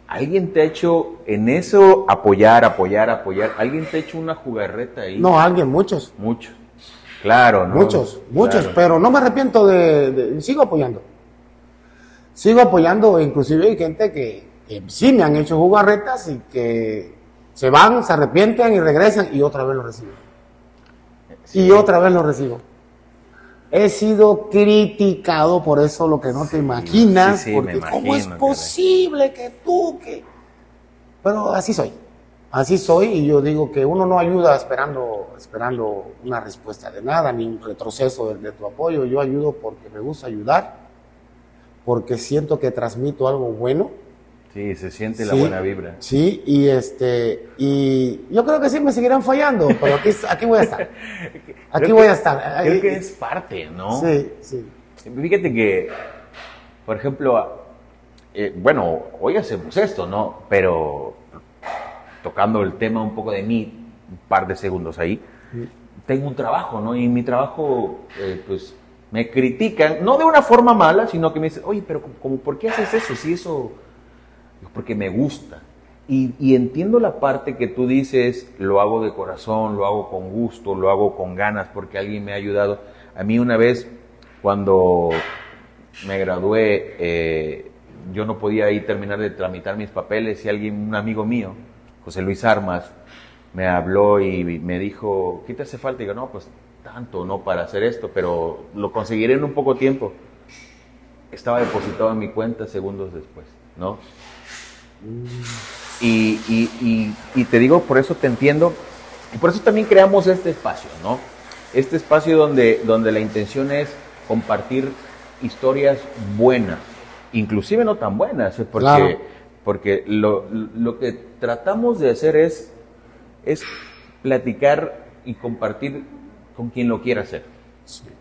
¿Alguien te ha hecho en eso apoyar, apoyar, apoyar? ¿Alguien te ha hecho una jugarreta ahí? No, alguien, muchos. Muchos. Claro, ¿no? Muchos, muchos, Claro. pero no me arrepiento de, de- Sigo apoyando. Sigo apoyando, inclusive hay gente que, que sí me han hecho jugarretas y que se van, se arrepienten y regresan y otra vez lo recibo. Y otra vez lo recibo. He sido criticado por eso, lo que no te imaginas, sí, sí, porque ¿cómo es posible que tú, que... Pero así soy, así soy y yo digo que uno no ayuda esperando, esperando una respuesta de nada, ni un retroceso de, de tu apoyo, yo ayudo porque me gusta ayudar, porque siento que transmito algo bueno, Sí, se siente la Sí. buena vibra. sí, y este, y yo creo que sí me seguirán fallando, pero aquí, aquí voy a estar, aquí Creo voy que- a estar. Creo que es parte, ¿no? Sí, sí. Fíjate que, por ejemplo, eh, bueno, hoy hacemos esto, ¿no? Pero tocando el tema un poco de mí, un par de segundos ahí, tengo un trabajo, ¿no? Y mi trabajo, eh, pues, me critican, no de una forma mala, sino que me dicen, oye, pero como, ¿por qué haces eso? Si eso, porque me gusta. Y, y entiendo la parte que tú dices, lo hago de corazón, lo hago con gusto, lo hago con ganas, porque alguien me ha ayudado. A mí una vez, cuando me gradué, eh, yo no podía ahí terminar de tramitar mis papeles y alguien, un amigo mío, José Luis Armas, me habló y me dijo, ¿qué te hace falta? Y digo, no, pues tanto, no para hacer esto, pero lo conseguiré en un poco tiempo. Estaba depositado en mi cuenta segundos después, ¿no? Y, y- y- y te digo, por eso te entiendo, y por eso también creamos este espacio, ¿no? Este espacio donde, donde la intención es compartir historias buenas, inclusive no tan buenas, ¿eh? porque, Claro. porque lo, lo que tratamos de hacer es, es platicar y compartir con quien lo quiera hacer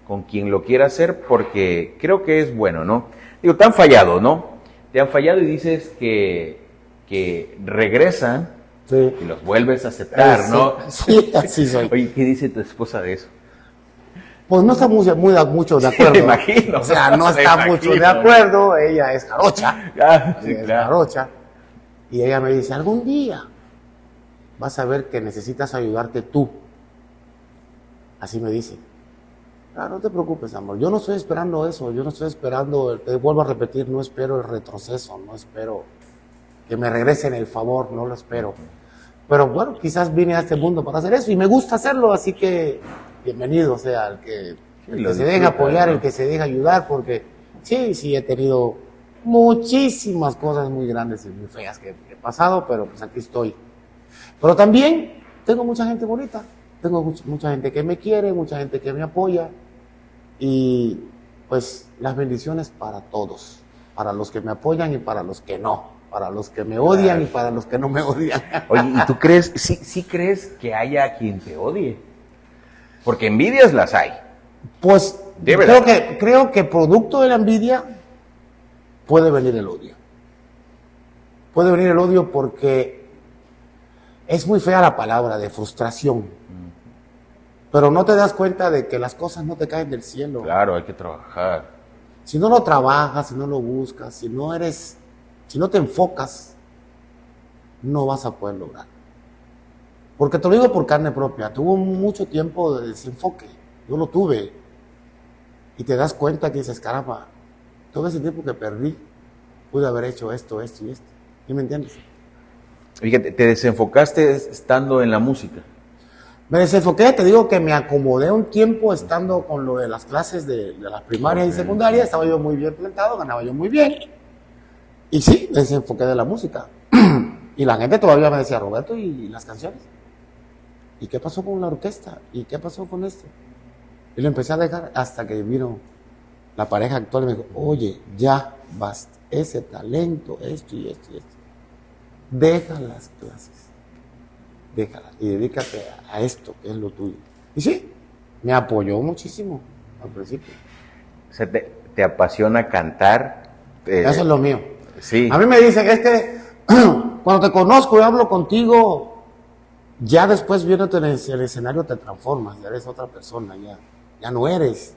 con quien lo quiera hacer porque creo que es bueno, ¿no? Digo, te han fallado, ¿no? Te han fallado y dices que, que regresan Sí. y los vuelves a aceptar, ¿no? sí, sí, así soy. Oye, ¿qué dice tu esposa de eso? Pues no está muy, mucho de acuerdo. me imagino. O sea, no está mucho de acuerdo. Ella es jarocha. Ah, sí, Ella es claro. jarocha. Y ella me dice, algún día vas a ver que necesitas ayudarte tú. Así me dice. Ah, no te preocupes, amor. Yo no estoy esperando eso. Yo no estoy esperando, te vuelvo a repetir, no espero el retroceso. No espero que me regresen el favor. No lo espero. Pero bueno, quizás vine a este mundo para hacer eso y me gusta hacerlo, así que bienvenido sea el que, el que se deja disfruta, apoyar, ¿no? el que se deja ayudar, porque sí, sí he tenido muchísimas cosas muy grandes y muy feas que he pasado, pero pues aquí estoy. Pero también tengo mucha gente bonita, tengo much- mucha gente que me quiere, mucha gente que me apoya y pues las bendiciones para todos, para los que me apoyan y para los que no, para los que me odian y para los que no me odian. Oye, ¿y tú crees, sí, sí crees que haya quien te odie? Porque envidias las hay. Pues Debe creo de- que, creo que producto de la envidia puede venir el odio. Puede venir el odio porque es muy fea la palabra de frustración. Pero no te das cuenta de que las cosas no te caen del cielo. Claro, hay que trabajar. Si no lo trabajas, si no lo buscas, si no eres, si no te enfocas, no vas a poder lograr. Porque te lo digo por carne propia, tuvo mucho tiempo de desenfoque, yo lo tuve. Y te das cuenta que dices, caramba, todo ese tiempo que perdí, pude haber hecho esto, esto y esto. ¿Sí me entiendes? Fíjate, te desenfocaste estando en la música. Me desenfoqué, te digo que me acomodé un tiempo estando con lo de las clases de, de la primaria y secundaria, estaba yo muy bien plantado, ganaba yo muy bien. Y sí, me desenfoqué de la música. y la gente todavía me decía, Roberto, ¿y las canciones? ¿Y qué pasó con la orquesta? ¿Y qué pasó con esto? Y lo empecé a dejar hasta que vino la pareja actual y me dijo, oye, ya basta, ese talento, esto y esto y esto. Deja las clases, déjalas y dedícate a esto que es lo tuyo. Y sí, me apoyó muchísimo al principio. O te, apasiona cantar. Eh, Eso es lo mío. Sí. A mí me dicen, es que cuando te conozco y hablo contigo, ya después viéndote en el escenario te transformas, ya eres otra persona, ya ya no eres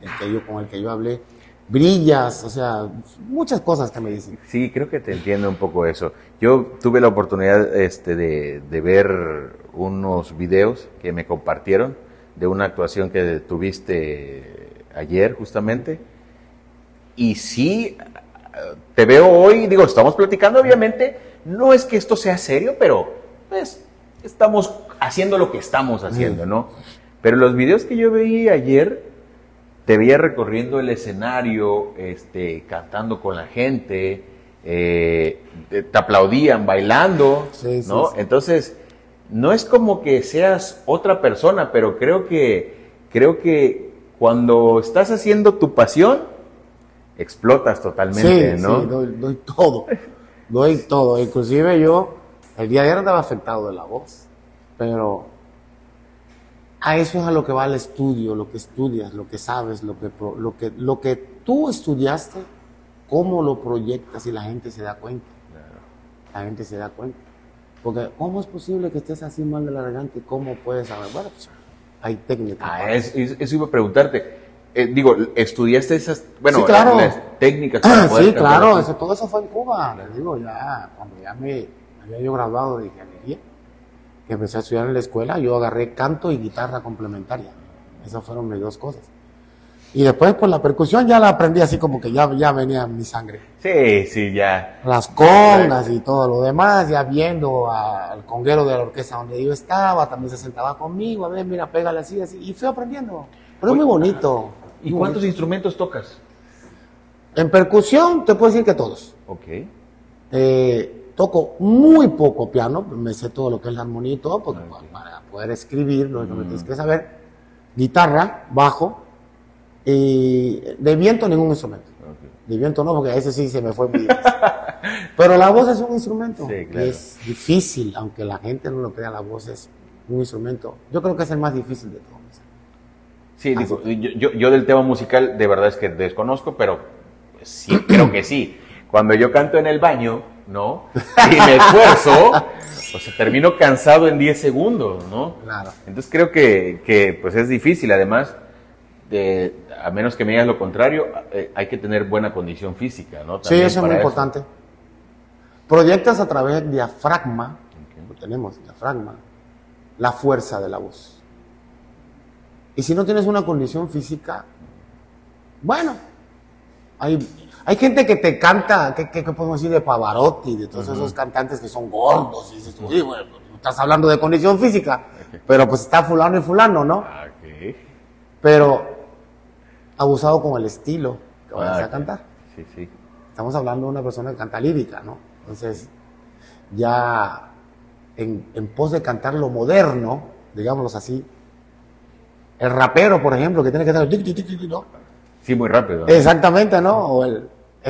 el que yo con el que yo hablé. Brillas, o sea, muchas cosas que me dicen. Sí, creo que te entiendo un poco eso. Yo tuve la oportunidad este, de, de ver unos videos que me compartieron de una actuación que tuviste ayer justamente. Y sí, te veo hoy, digo, estamos platicando, obviamente, no es que esto sea serio, pero pues estamos haciendo lo que estamos haciendo, ¿no? Pero los videos que yo veí ayer, te veía recorriendo el escenario, este, cantando con la gente, eh, te, aplaudían, bailando, ¿no? Entonces, no es como que seas otra persona, pero creo que, creo que cuando estás haciendo tu pasión, explotas totalmente, ¿no? Sí, doy, doy todo, doy todo. Inclusive yo, el día de ayer estaba afectado de la voz, pero a eso es a lo que va el estudio, lo que estudias, lo que sabes, lo que, lo que, lo que tú estudiaste, cómo lo proyectas y la gente se da cuenta. La gente se da cuenta. Porque, ¿cómo es posible que estés así mal de la garganta cómo puedes saber? Bueno, pues hay técnicas. Ah, eso iba a preguntarte. Eh, digo, ¿estudiaste esas, bueno, sí, claro. las técnicas para poder Sí, claro, eso, todo eso fue en Cuba. Les digo, ya, cuando ya me había yo graduado de ingeniería, que empecé a estudiar en la escuela, yo agarré canto y guitarra complementaria. Esas fueron mis dos cosas. Y después, pues la percusión ya la aprendí así como que ya, ya venía en mi sangre. Sí, sí, ya. Las congas y todo lo demás, ya viendo al conguero de la orquesta donde yo estaba, también se sentaba conmigo, a ver, mira, pégale así, así, y fui aprendiendo. Pero es muy bonito. ¿Y cuántos instrumentos tocas? En percusión, te puedo decir que todos. Ok. Eh, toco muy poco piano, me sé todo lo que es la armonía y todo, porque para poder escribir, lo que tienes que saber, guitarra, bajo, y de viento ningún instrumento. De viento no, porque a ese sí se me fue muy Pero la voz es un instrumento. y es difícil, aunque la gente no lo crea, la voz es un instrumento. Yo creo que es el más difícil de todos. Sí, digo, yo, yo, del tema musical de verdad es que desconozco, pero sí, creo que sí. Cuando yo canto en el baño, ¿no? Y me esfuerzo, o sea, termino cansado en 10 segundos, ¿no? Claro. Entonces creo que, que pues es difícil, además, de, a menos que me digas lo contrario, eh, hay que tener buena condición física, ¿no? sí, eso es muy importante. Proyectas a través del diafragma, tenemos diafragma, la fuerza de la voz. Y si no tienes una condición física, bueno, hay hay gente que te canta, ¿qué, podemos decir de Pavarotti, de todos esos cantantes que son gordos? Y dices, sí, bueno, pues, estás hablando de condición física, pero pues está fulano y fulano, ¿no? Ah, pero abusado con el estilo que vayas ah, a cantar. Sí, sí. Estamos hablando de una persona que canta lírica, ¿no? Entonces, ya en, en pos de cantar lo moderno, digámoslo así, el rapero, por ejemplo, que tiene que estar... ¿no? Sí, muy rápido. Exactamente, ¿no? O el,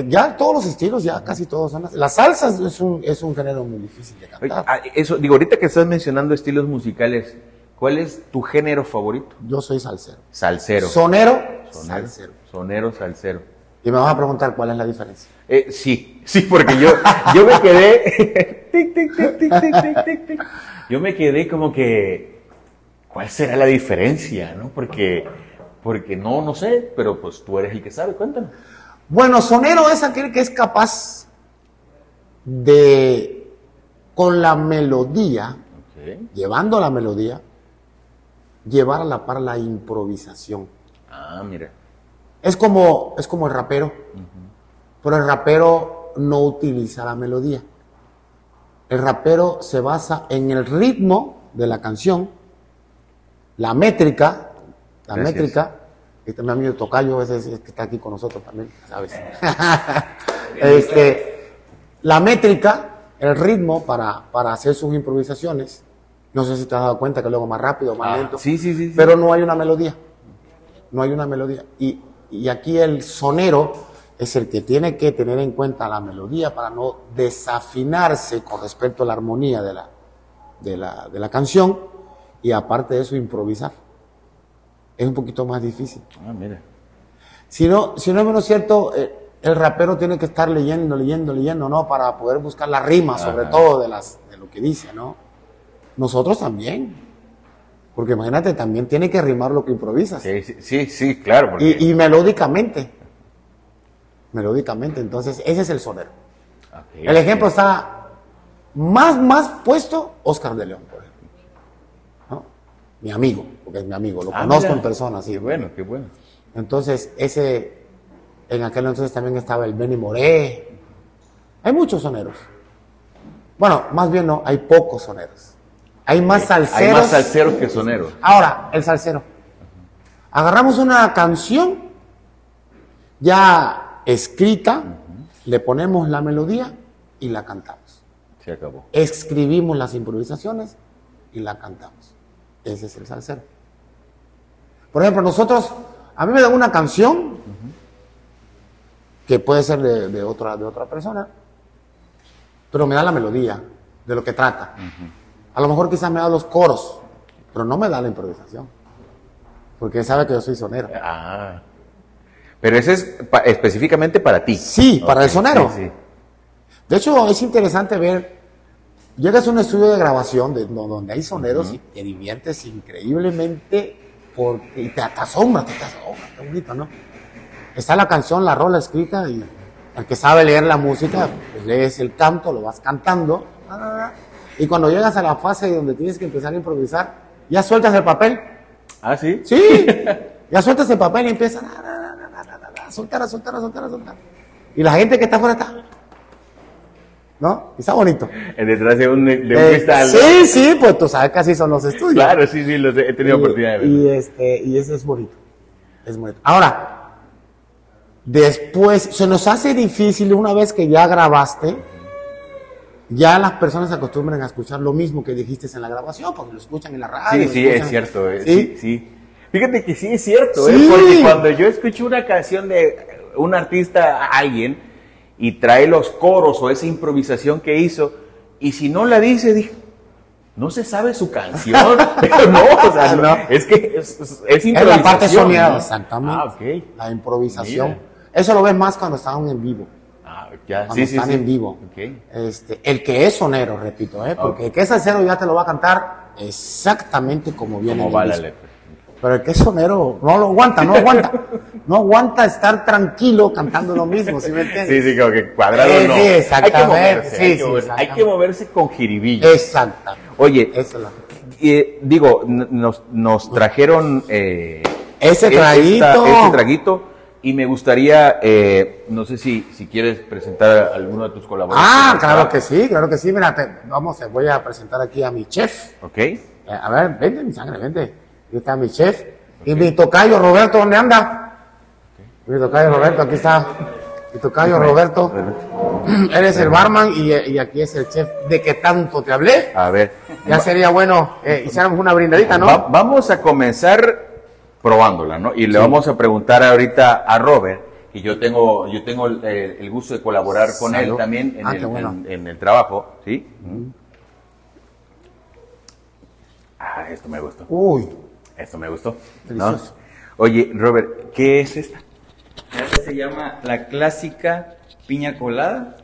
ya todos los estilos, ya casi todos son. Las salsas es un, es un género muy difícil de cantar. Ah, eso, digo, ahorita que estás mencionando estilos musicales, ¿cuál es tu género favorito? Yo soy salsero. Salsero. Sonero, sonero salsero. Sonero, salsero. Y me vas a preguntar cuál es la diferencia. Eh, sí, sí, porque yo, yo me quedé. tic, tic, tic, tic, tic, tic, tic, Yo me quedé como que. ¿Cuál será la diferencia? ¿No? Porque porque no, no sé, pero pues tú eres el que sabe, cuéntame. Bueno, sonero es aquel que es capaz de, con la melodía, llevando la melodía, llevar a la par la improvisación. Ah, mira. Es como, es como el rapero, pero el rapero no utiliza la melodía. el rapero se basa en el ritmo de la canción, la métrica, la Gracias. métrica. Este mi amigo Tocayo, ese que está aquí con nosotros también, ¿sabes? este, la métrica, el ritmo para, para hacer sus improvisaciones. No sé si te has dado cuenta que luego más rápido, más Ah, lento. sí, sí, sí, sí. Pero no hay una melodía. No hay una melodía. Y, y aquí el sonero es el que tiene que tener en cuenta la melodía para no desafinarse con respecto a la armonía de la, de la, de la canción y aparte de eso improvisar. Es un poquito más difícil. Ah, mira. Si no, si no es menos cierto, eh, el rapero tiene que estar leyendo, leyendo, leyendo, ¿no? Para poder buscar la rima, sobre todo de, las, de lo que dice, ¿no? Nosotros también. Porque imagínate, también tiene que rimar lo que improvisas. Sí, sí, sí, claro. Porque... Y, y melódicamente. Melódicamente. Entonces, ese es el sonero. El ejemplo está más, más puesto Oscar de León. Mi amigo, porque es mi amigo, lo Ah, conozco mira. en persona, sí. Qué bueno, qué bueno. Entonces, ese, en aquel entonces también estaba el Benny Moré. Hay muchos soneros. Bueno, más bien no, hay pocos soneros. Hay más salseros. Hay más salseros que soneros. Ahora, el salsero. Agarramos una canción ya escrita, le ponemos la melodía y la cantamos. Se acabó. Escribimos las improvisaciones y la cantamos. Ese es el salsero. Por ejemplo, nosotros, a mí me dan una canción que puede ser de, de otra, de otra persona, pero me da la melodía de lo que trata. A lo mejor quizás me da los coros, pero no me da la improvisación. Porque sabe que yo soy sonero. Ah. Pero ese es pa- específicamente para ti. Sí, para el sonero. sí, sí. De hecho, es interesante ver, llegas a un estudio de grabación de, donde hay soneros y te diviertes increíblemente porque, y te, te asombras, te, te asombras, qué bonito, ¿no? Está la canción, la rola escrita y el que sabe leer la música, pues lees el canto, lo vas cantando, y cuando llegas a la fase donde tienes que empezar a improvisar, ya sueltas el papel, Ah, sí. Sí, ya sueltas el papel y empiezas a soltar, a soltar, a soltar, a soltar. Y la gente que está afuera está. ¿No? Está bonito. Detrás de un, de un Eh, cristal. sí, sí, pues tú sabes así son los estudios. Claro, sí, sí, los he he tenido y, oportunidad de verlo. y este, y eso es bonito. Es bonito. Ahora, después, se nos hace difícil una vez que ya grabaste, ya las personas se acostumbran a escuchar lo mismo que dijiste en la grabación, porque lo escuchan en la radio. Sí, sí, escuchan- es cierto. eh, ¿Sí? Sí, sí. Fíjate que sí es cierto, Sí. ¿eh? porque cuando yo escucho una canción de un artista, alguien, y trae los coros o esa improvisación que hizo, y si no la dice, dije, no se sabe su canción. no, o sea, no, No. es que es, es, es Es improvisación. la parte soñada, ¿no? exactamente. Ah. La improvisación. Mira. Eso lo ves más cuando están en vivo. Ah, ya, Cuando sí, están sí. en vivo. Este, el que es sonero, repito, ¿eh? porque el que es salsero ya te lo va a cantar exactamente como viene. ¿Cómo en va el la disco. letra? Pero el que es sonero no lo aguanta, no aguanta. No aguanta estar tranquilo cantando lo mismo, ¿sí me entiendes? Sí, sí, como que cuadrado Sí, no. sí, Hay que exactamente. moverse, Sí, hay, que sí, moverse, hay exactamente. que moverse con jiribilla. Exactamente. Oye, Esa es la- eh, digo, nos, nos trajeron eh, Ese esta- traguito. este traguito y me gustaría, eh, no sé si, si quieres presentar a alguno de tus colaboradores. Ah, claro que sí, claro que sí. Mira, te- vamos, te voy a presentar aquí a mi chef. Ok. Eh, a ver, vente, mi sangre, vente. Aquí está mi chef. Y mi tocayo Roberto, ¿dónde anda? Mi tocayo Roberto, aquí está. Mi tocayo Roberto. Eres el barman y, y aquí es el chef de que tanto te hablé. A ver. Ya sería bueno, eh, hiciéramos una brindadita, ¿no? Va- vamos a comenzar probándola, ¿no? Y le vamos a preguntar ahorita a Robert, que yo tengo, yo tengo el, el gusto de colaborar con él también en, Ah, el, qué bueno. en- en el trabajo, ¿sí? Ah, esto me gustó. Uy, Esto me gustó. Oye, Robert, ¿qué es esta? Esta se llama la clásica piña colada.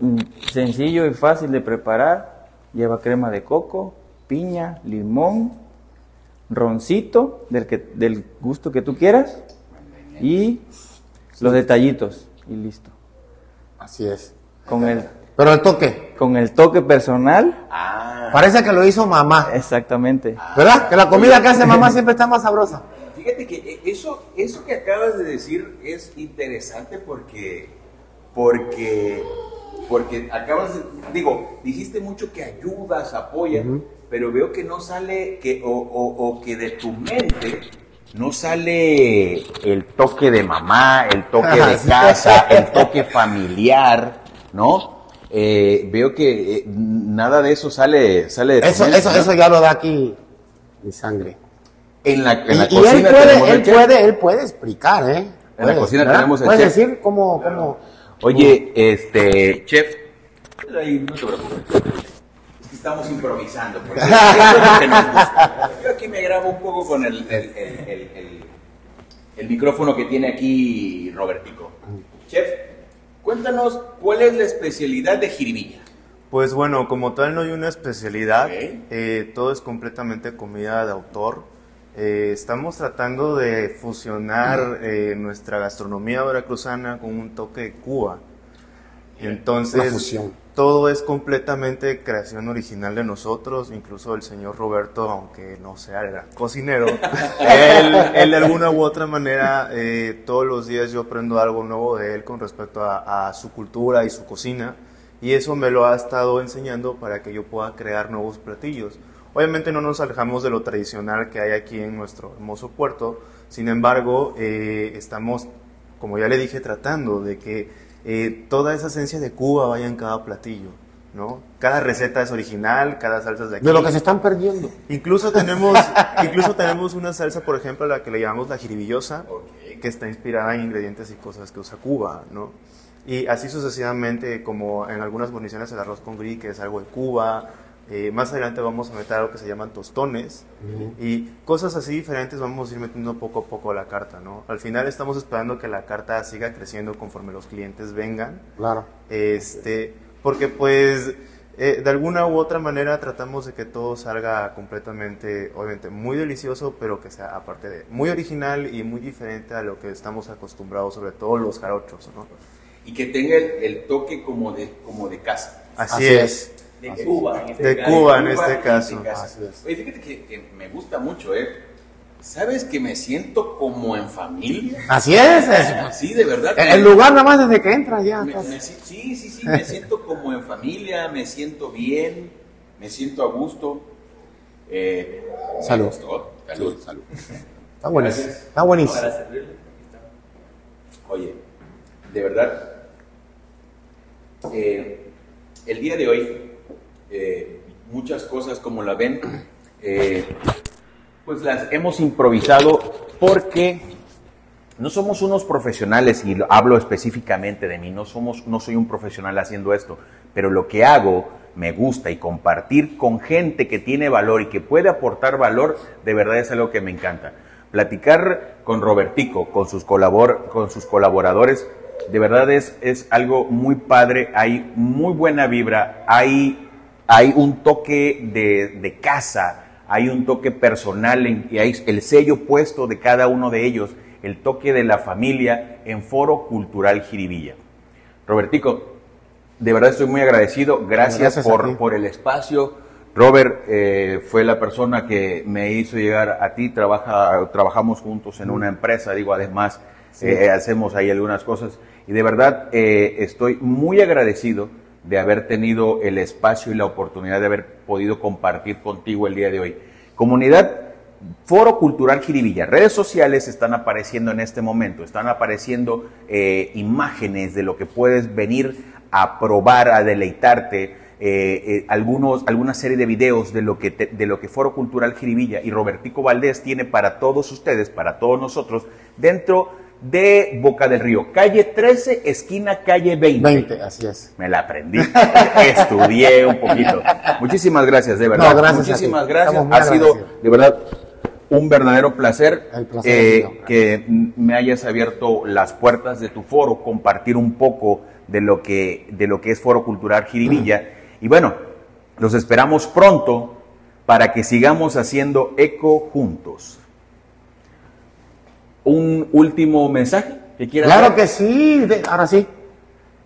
Mm, Sencillo y fácil de preparar. Lleva crema de coco, piña, limón, roncito del, que, del gusto que tú quieras y los detallitos y listo. así es. Con el, Pero el toque, con el toque personal, parece que lo hizo mamá. exactamente. ¿Verdad? Que la comida que hace mamá siempre está más sabrosa. Fíjate que eh, eso, eso que acabas de decir es interesante porque, porque porque acabas, de, digo, dijiste mucho que ayudas, apoyas, pero veo que no sale, que, o, o, que de tu mente no sale el toque de mamá, el toque de casa, el toque familiar, ¿no? Eh, veo que eh, nada de eso sale, sale de eso, eso, eso ya lo da aquí mi sangre. En la, en la y, cocina él puede, él puede, él puede explicar, ¿eh? En la cocina tenemos el ¿Puedes decir cómo, cómo, Oye, este, chef, ahí no te preocupes. Estamos improvisando. Porque es lo que nos gusta. Yo aquí me grabo un poco con el, el, el, el micrófono que tiene aquí Robertico. Chef, cuéntanos cuál es la especialidad de Jiribilla. Pues bueno, como tal no hay una especialidad, eh, todo es completamente comida de autor. Eh, estamos tratando de fusionar eh, nuestra gastronomía veracruzana con un toque de Cuba. Entonces, todo es completamente creación original de nosotros, incluso el señor Roberto, aunque no sea el gran cocinero, él, de alguna u otra manera, eh, todos los días yo aprendo algo nuevo de él con respecto a, a su cultura y su cocina, y eso me lo ha estado enseñando para que yo pueda crear nuevos platillos. Obviamente no nos alejamos de lo tradicional que hay aquí en nuestro hermoso puerto, sin embargo, eh, estamos, como ya le dije, tratando de que eh, toda esa esencia de Cuba vaya en cada platillo. ¿no? Cada receta es original, cada salsa es de aquí. De lo que se están perdiendo. Incluso tenemos, incluso tenemos una salsa, por ejemplo, la que le llamamos la jiribillosa, que está inspirada en ingredientes y cosas que usa Cuba, ¿no? Y así sucesivamente, como en algunas guarniciones el arroz con gris, que es algo de Cuba, eh, más adelante vamos a meter algo que se llaman tostones y cosas así diferentes vamos a ir metiendo poco a poco a la carta, ¿no? Al final estamos esperando que la carta siga creciendo conforme los clientes vengan. Claro. Este, porque pues eh, de alguna u otra manera tratamos de que todo salga completamente, obviamente, muy delicioso, pero que sea aparte de muy original y muy diferente a lo que estamos acostumbrados, sobre todo los jarochos, ¿no? Y que tenga el, toque como de, como de casa. Así, es de Cuba, en este de caso. Cuba en este caso. Oye, fíjate que, me gusta mucho, ¿eh? ¿Sabes que me siento como en familia? Así es. Sí, de verdad. El lugar nada más desde que entras ya. sí, sí, sí, me siento como en familia, me siento bien, me siento a gusto. Eh, salud. Salud, salud. Está buenísimo. Está buenísimo. Oye, de verdad, eh, el día de hoy eh, muchas cosas como la ven, eh, pues las hemos improvisado porque no somos unos profesionales, y hablo específicamente de mí, no, somos, no soy un profesional haciendo esto, pero lo que hago me gusta y compartir con gente que tiene valor y que puede aportar valor, de verdad es algo que me encanta. Platicar con Robertico, con sus, colabor, con sus colaboradores, de verdad es, es algo muy padre, hay muy buena vibra, hay hay un toque de, casa, hay un toque personal y hay el sello puesto de cada uno de ellos, el toque de la familia en Foro Cultural Jiribilla. Robertico, de verdad estoy muy agradecido, gracias, por, por, el espacio. Robert eh, fue la persona que me hizo llegar a ti, trabaja, trabajamos juntos en una empresa, digo, además eh, hacemos ahí algunas cosas. Y de verdad eh, estoy muy agradecido de haber tenido el espacio y la oportunidad de haber podido compartir contigo el día de hoy. Comunidad, Foro Cultural Jiribilla, redes sociales están apareciendo en este momento, están apareciendo eh, imágenes de lo que puedes venir a probar, a deleitarte, eh, eh, algunos, alguna serie de videos de lo, que de lo que Foro Cultural Jiribilla y Robertico Valdés tiene para todos ustedes, para todos nosotros, dentro de Boca del Río. Calle 13, esquina calle 20. 20, así es. Me la aprendí. Estudié un poquito. Muchísimas gracias, de verdad. gracias Muchísimas gracias. Ha sido, de verdad, un verdadero placer, eh, que me hayas abierto las puertas de tu foro, compartir un poco de lo que, de lo que es Foro Cultural Jiribilla. Y bueno, los esperamos pronto para que sigamos haciendo eco juntos un último mensaje que quieras Claro que sí, ahora sí.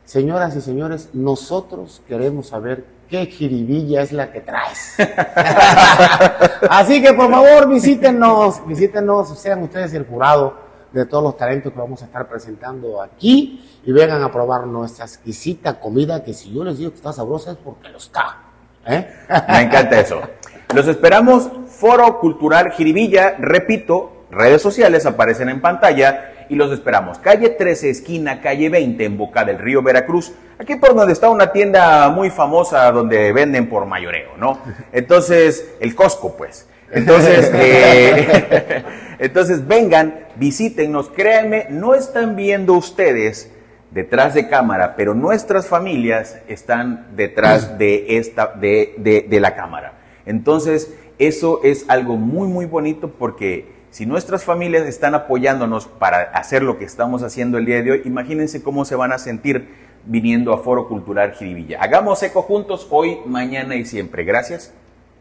Señoras y señores, nosotros queremos saber qué jiribilla es la que traes. Así que por favor visítenos, visítenos, sean ustedes el jurado de todos los talentos que vamos a estar presentando aquí y vengan a probar nuestra exquisita comida que si yo les digo que está sabrosa es porque lo está. ¿eh? Me encanta eso. Los esperamos, Foro Cultural Jiribilla, repito, redes sociales aparecen en pantalla y los esperamos. Calle 13, esquina, calle 20, en Boca del Río Veracruz. Aquí por donde está una tienda muy famosa donde venden por mayoreo, ¿no? Entonces, el Costco, pues. Entonces, eh, entonces vengan, visítennos, créanme, no están viendo ustedes detrás de cámara, pero nuestras familias están detrás de esta, de, de, de la cámara. Entonces, eso es algo muy, muy bonito porque si nuestras familias están apoyándonos para hacer lo que estamos haciendo el día de hoy, imagínense cómo se van a sentir viniendo a Foro Cultural Jiribilla. Hagamos eco juntos hoy, mañana y siempre. Gracias.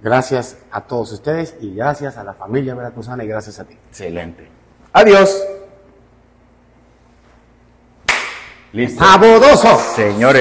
Gracias a todos ustedes y gracias a la familia veracruzana y gracias a ti. Excelente. Adiós. Listo. ¡Sabodoso! Señores.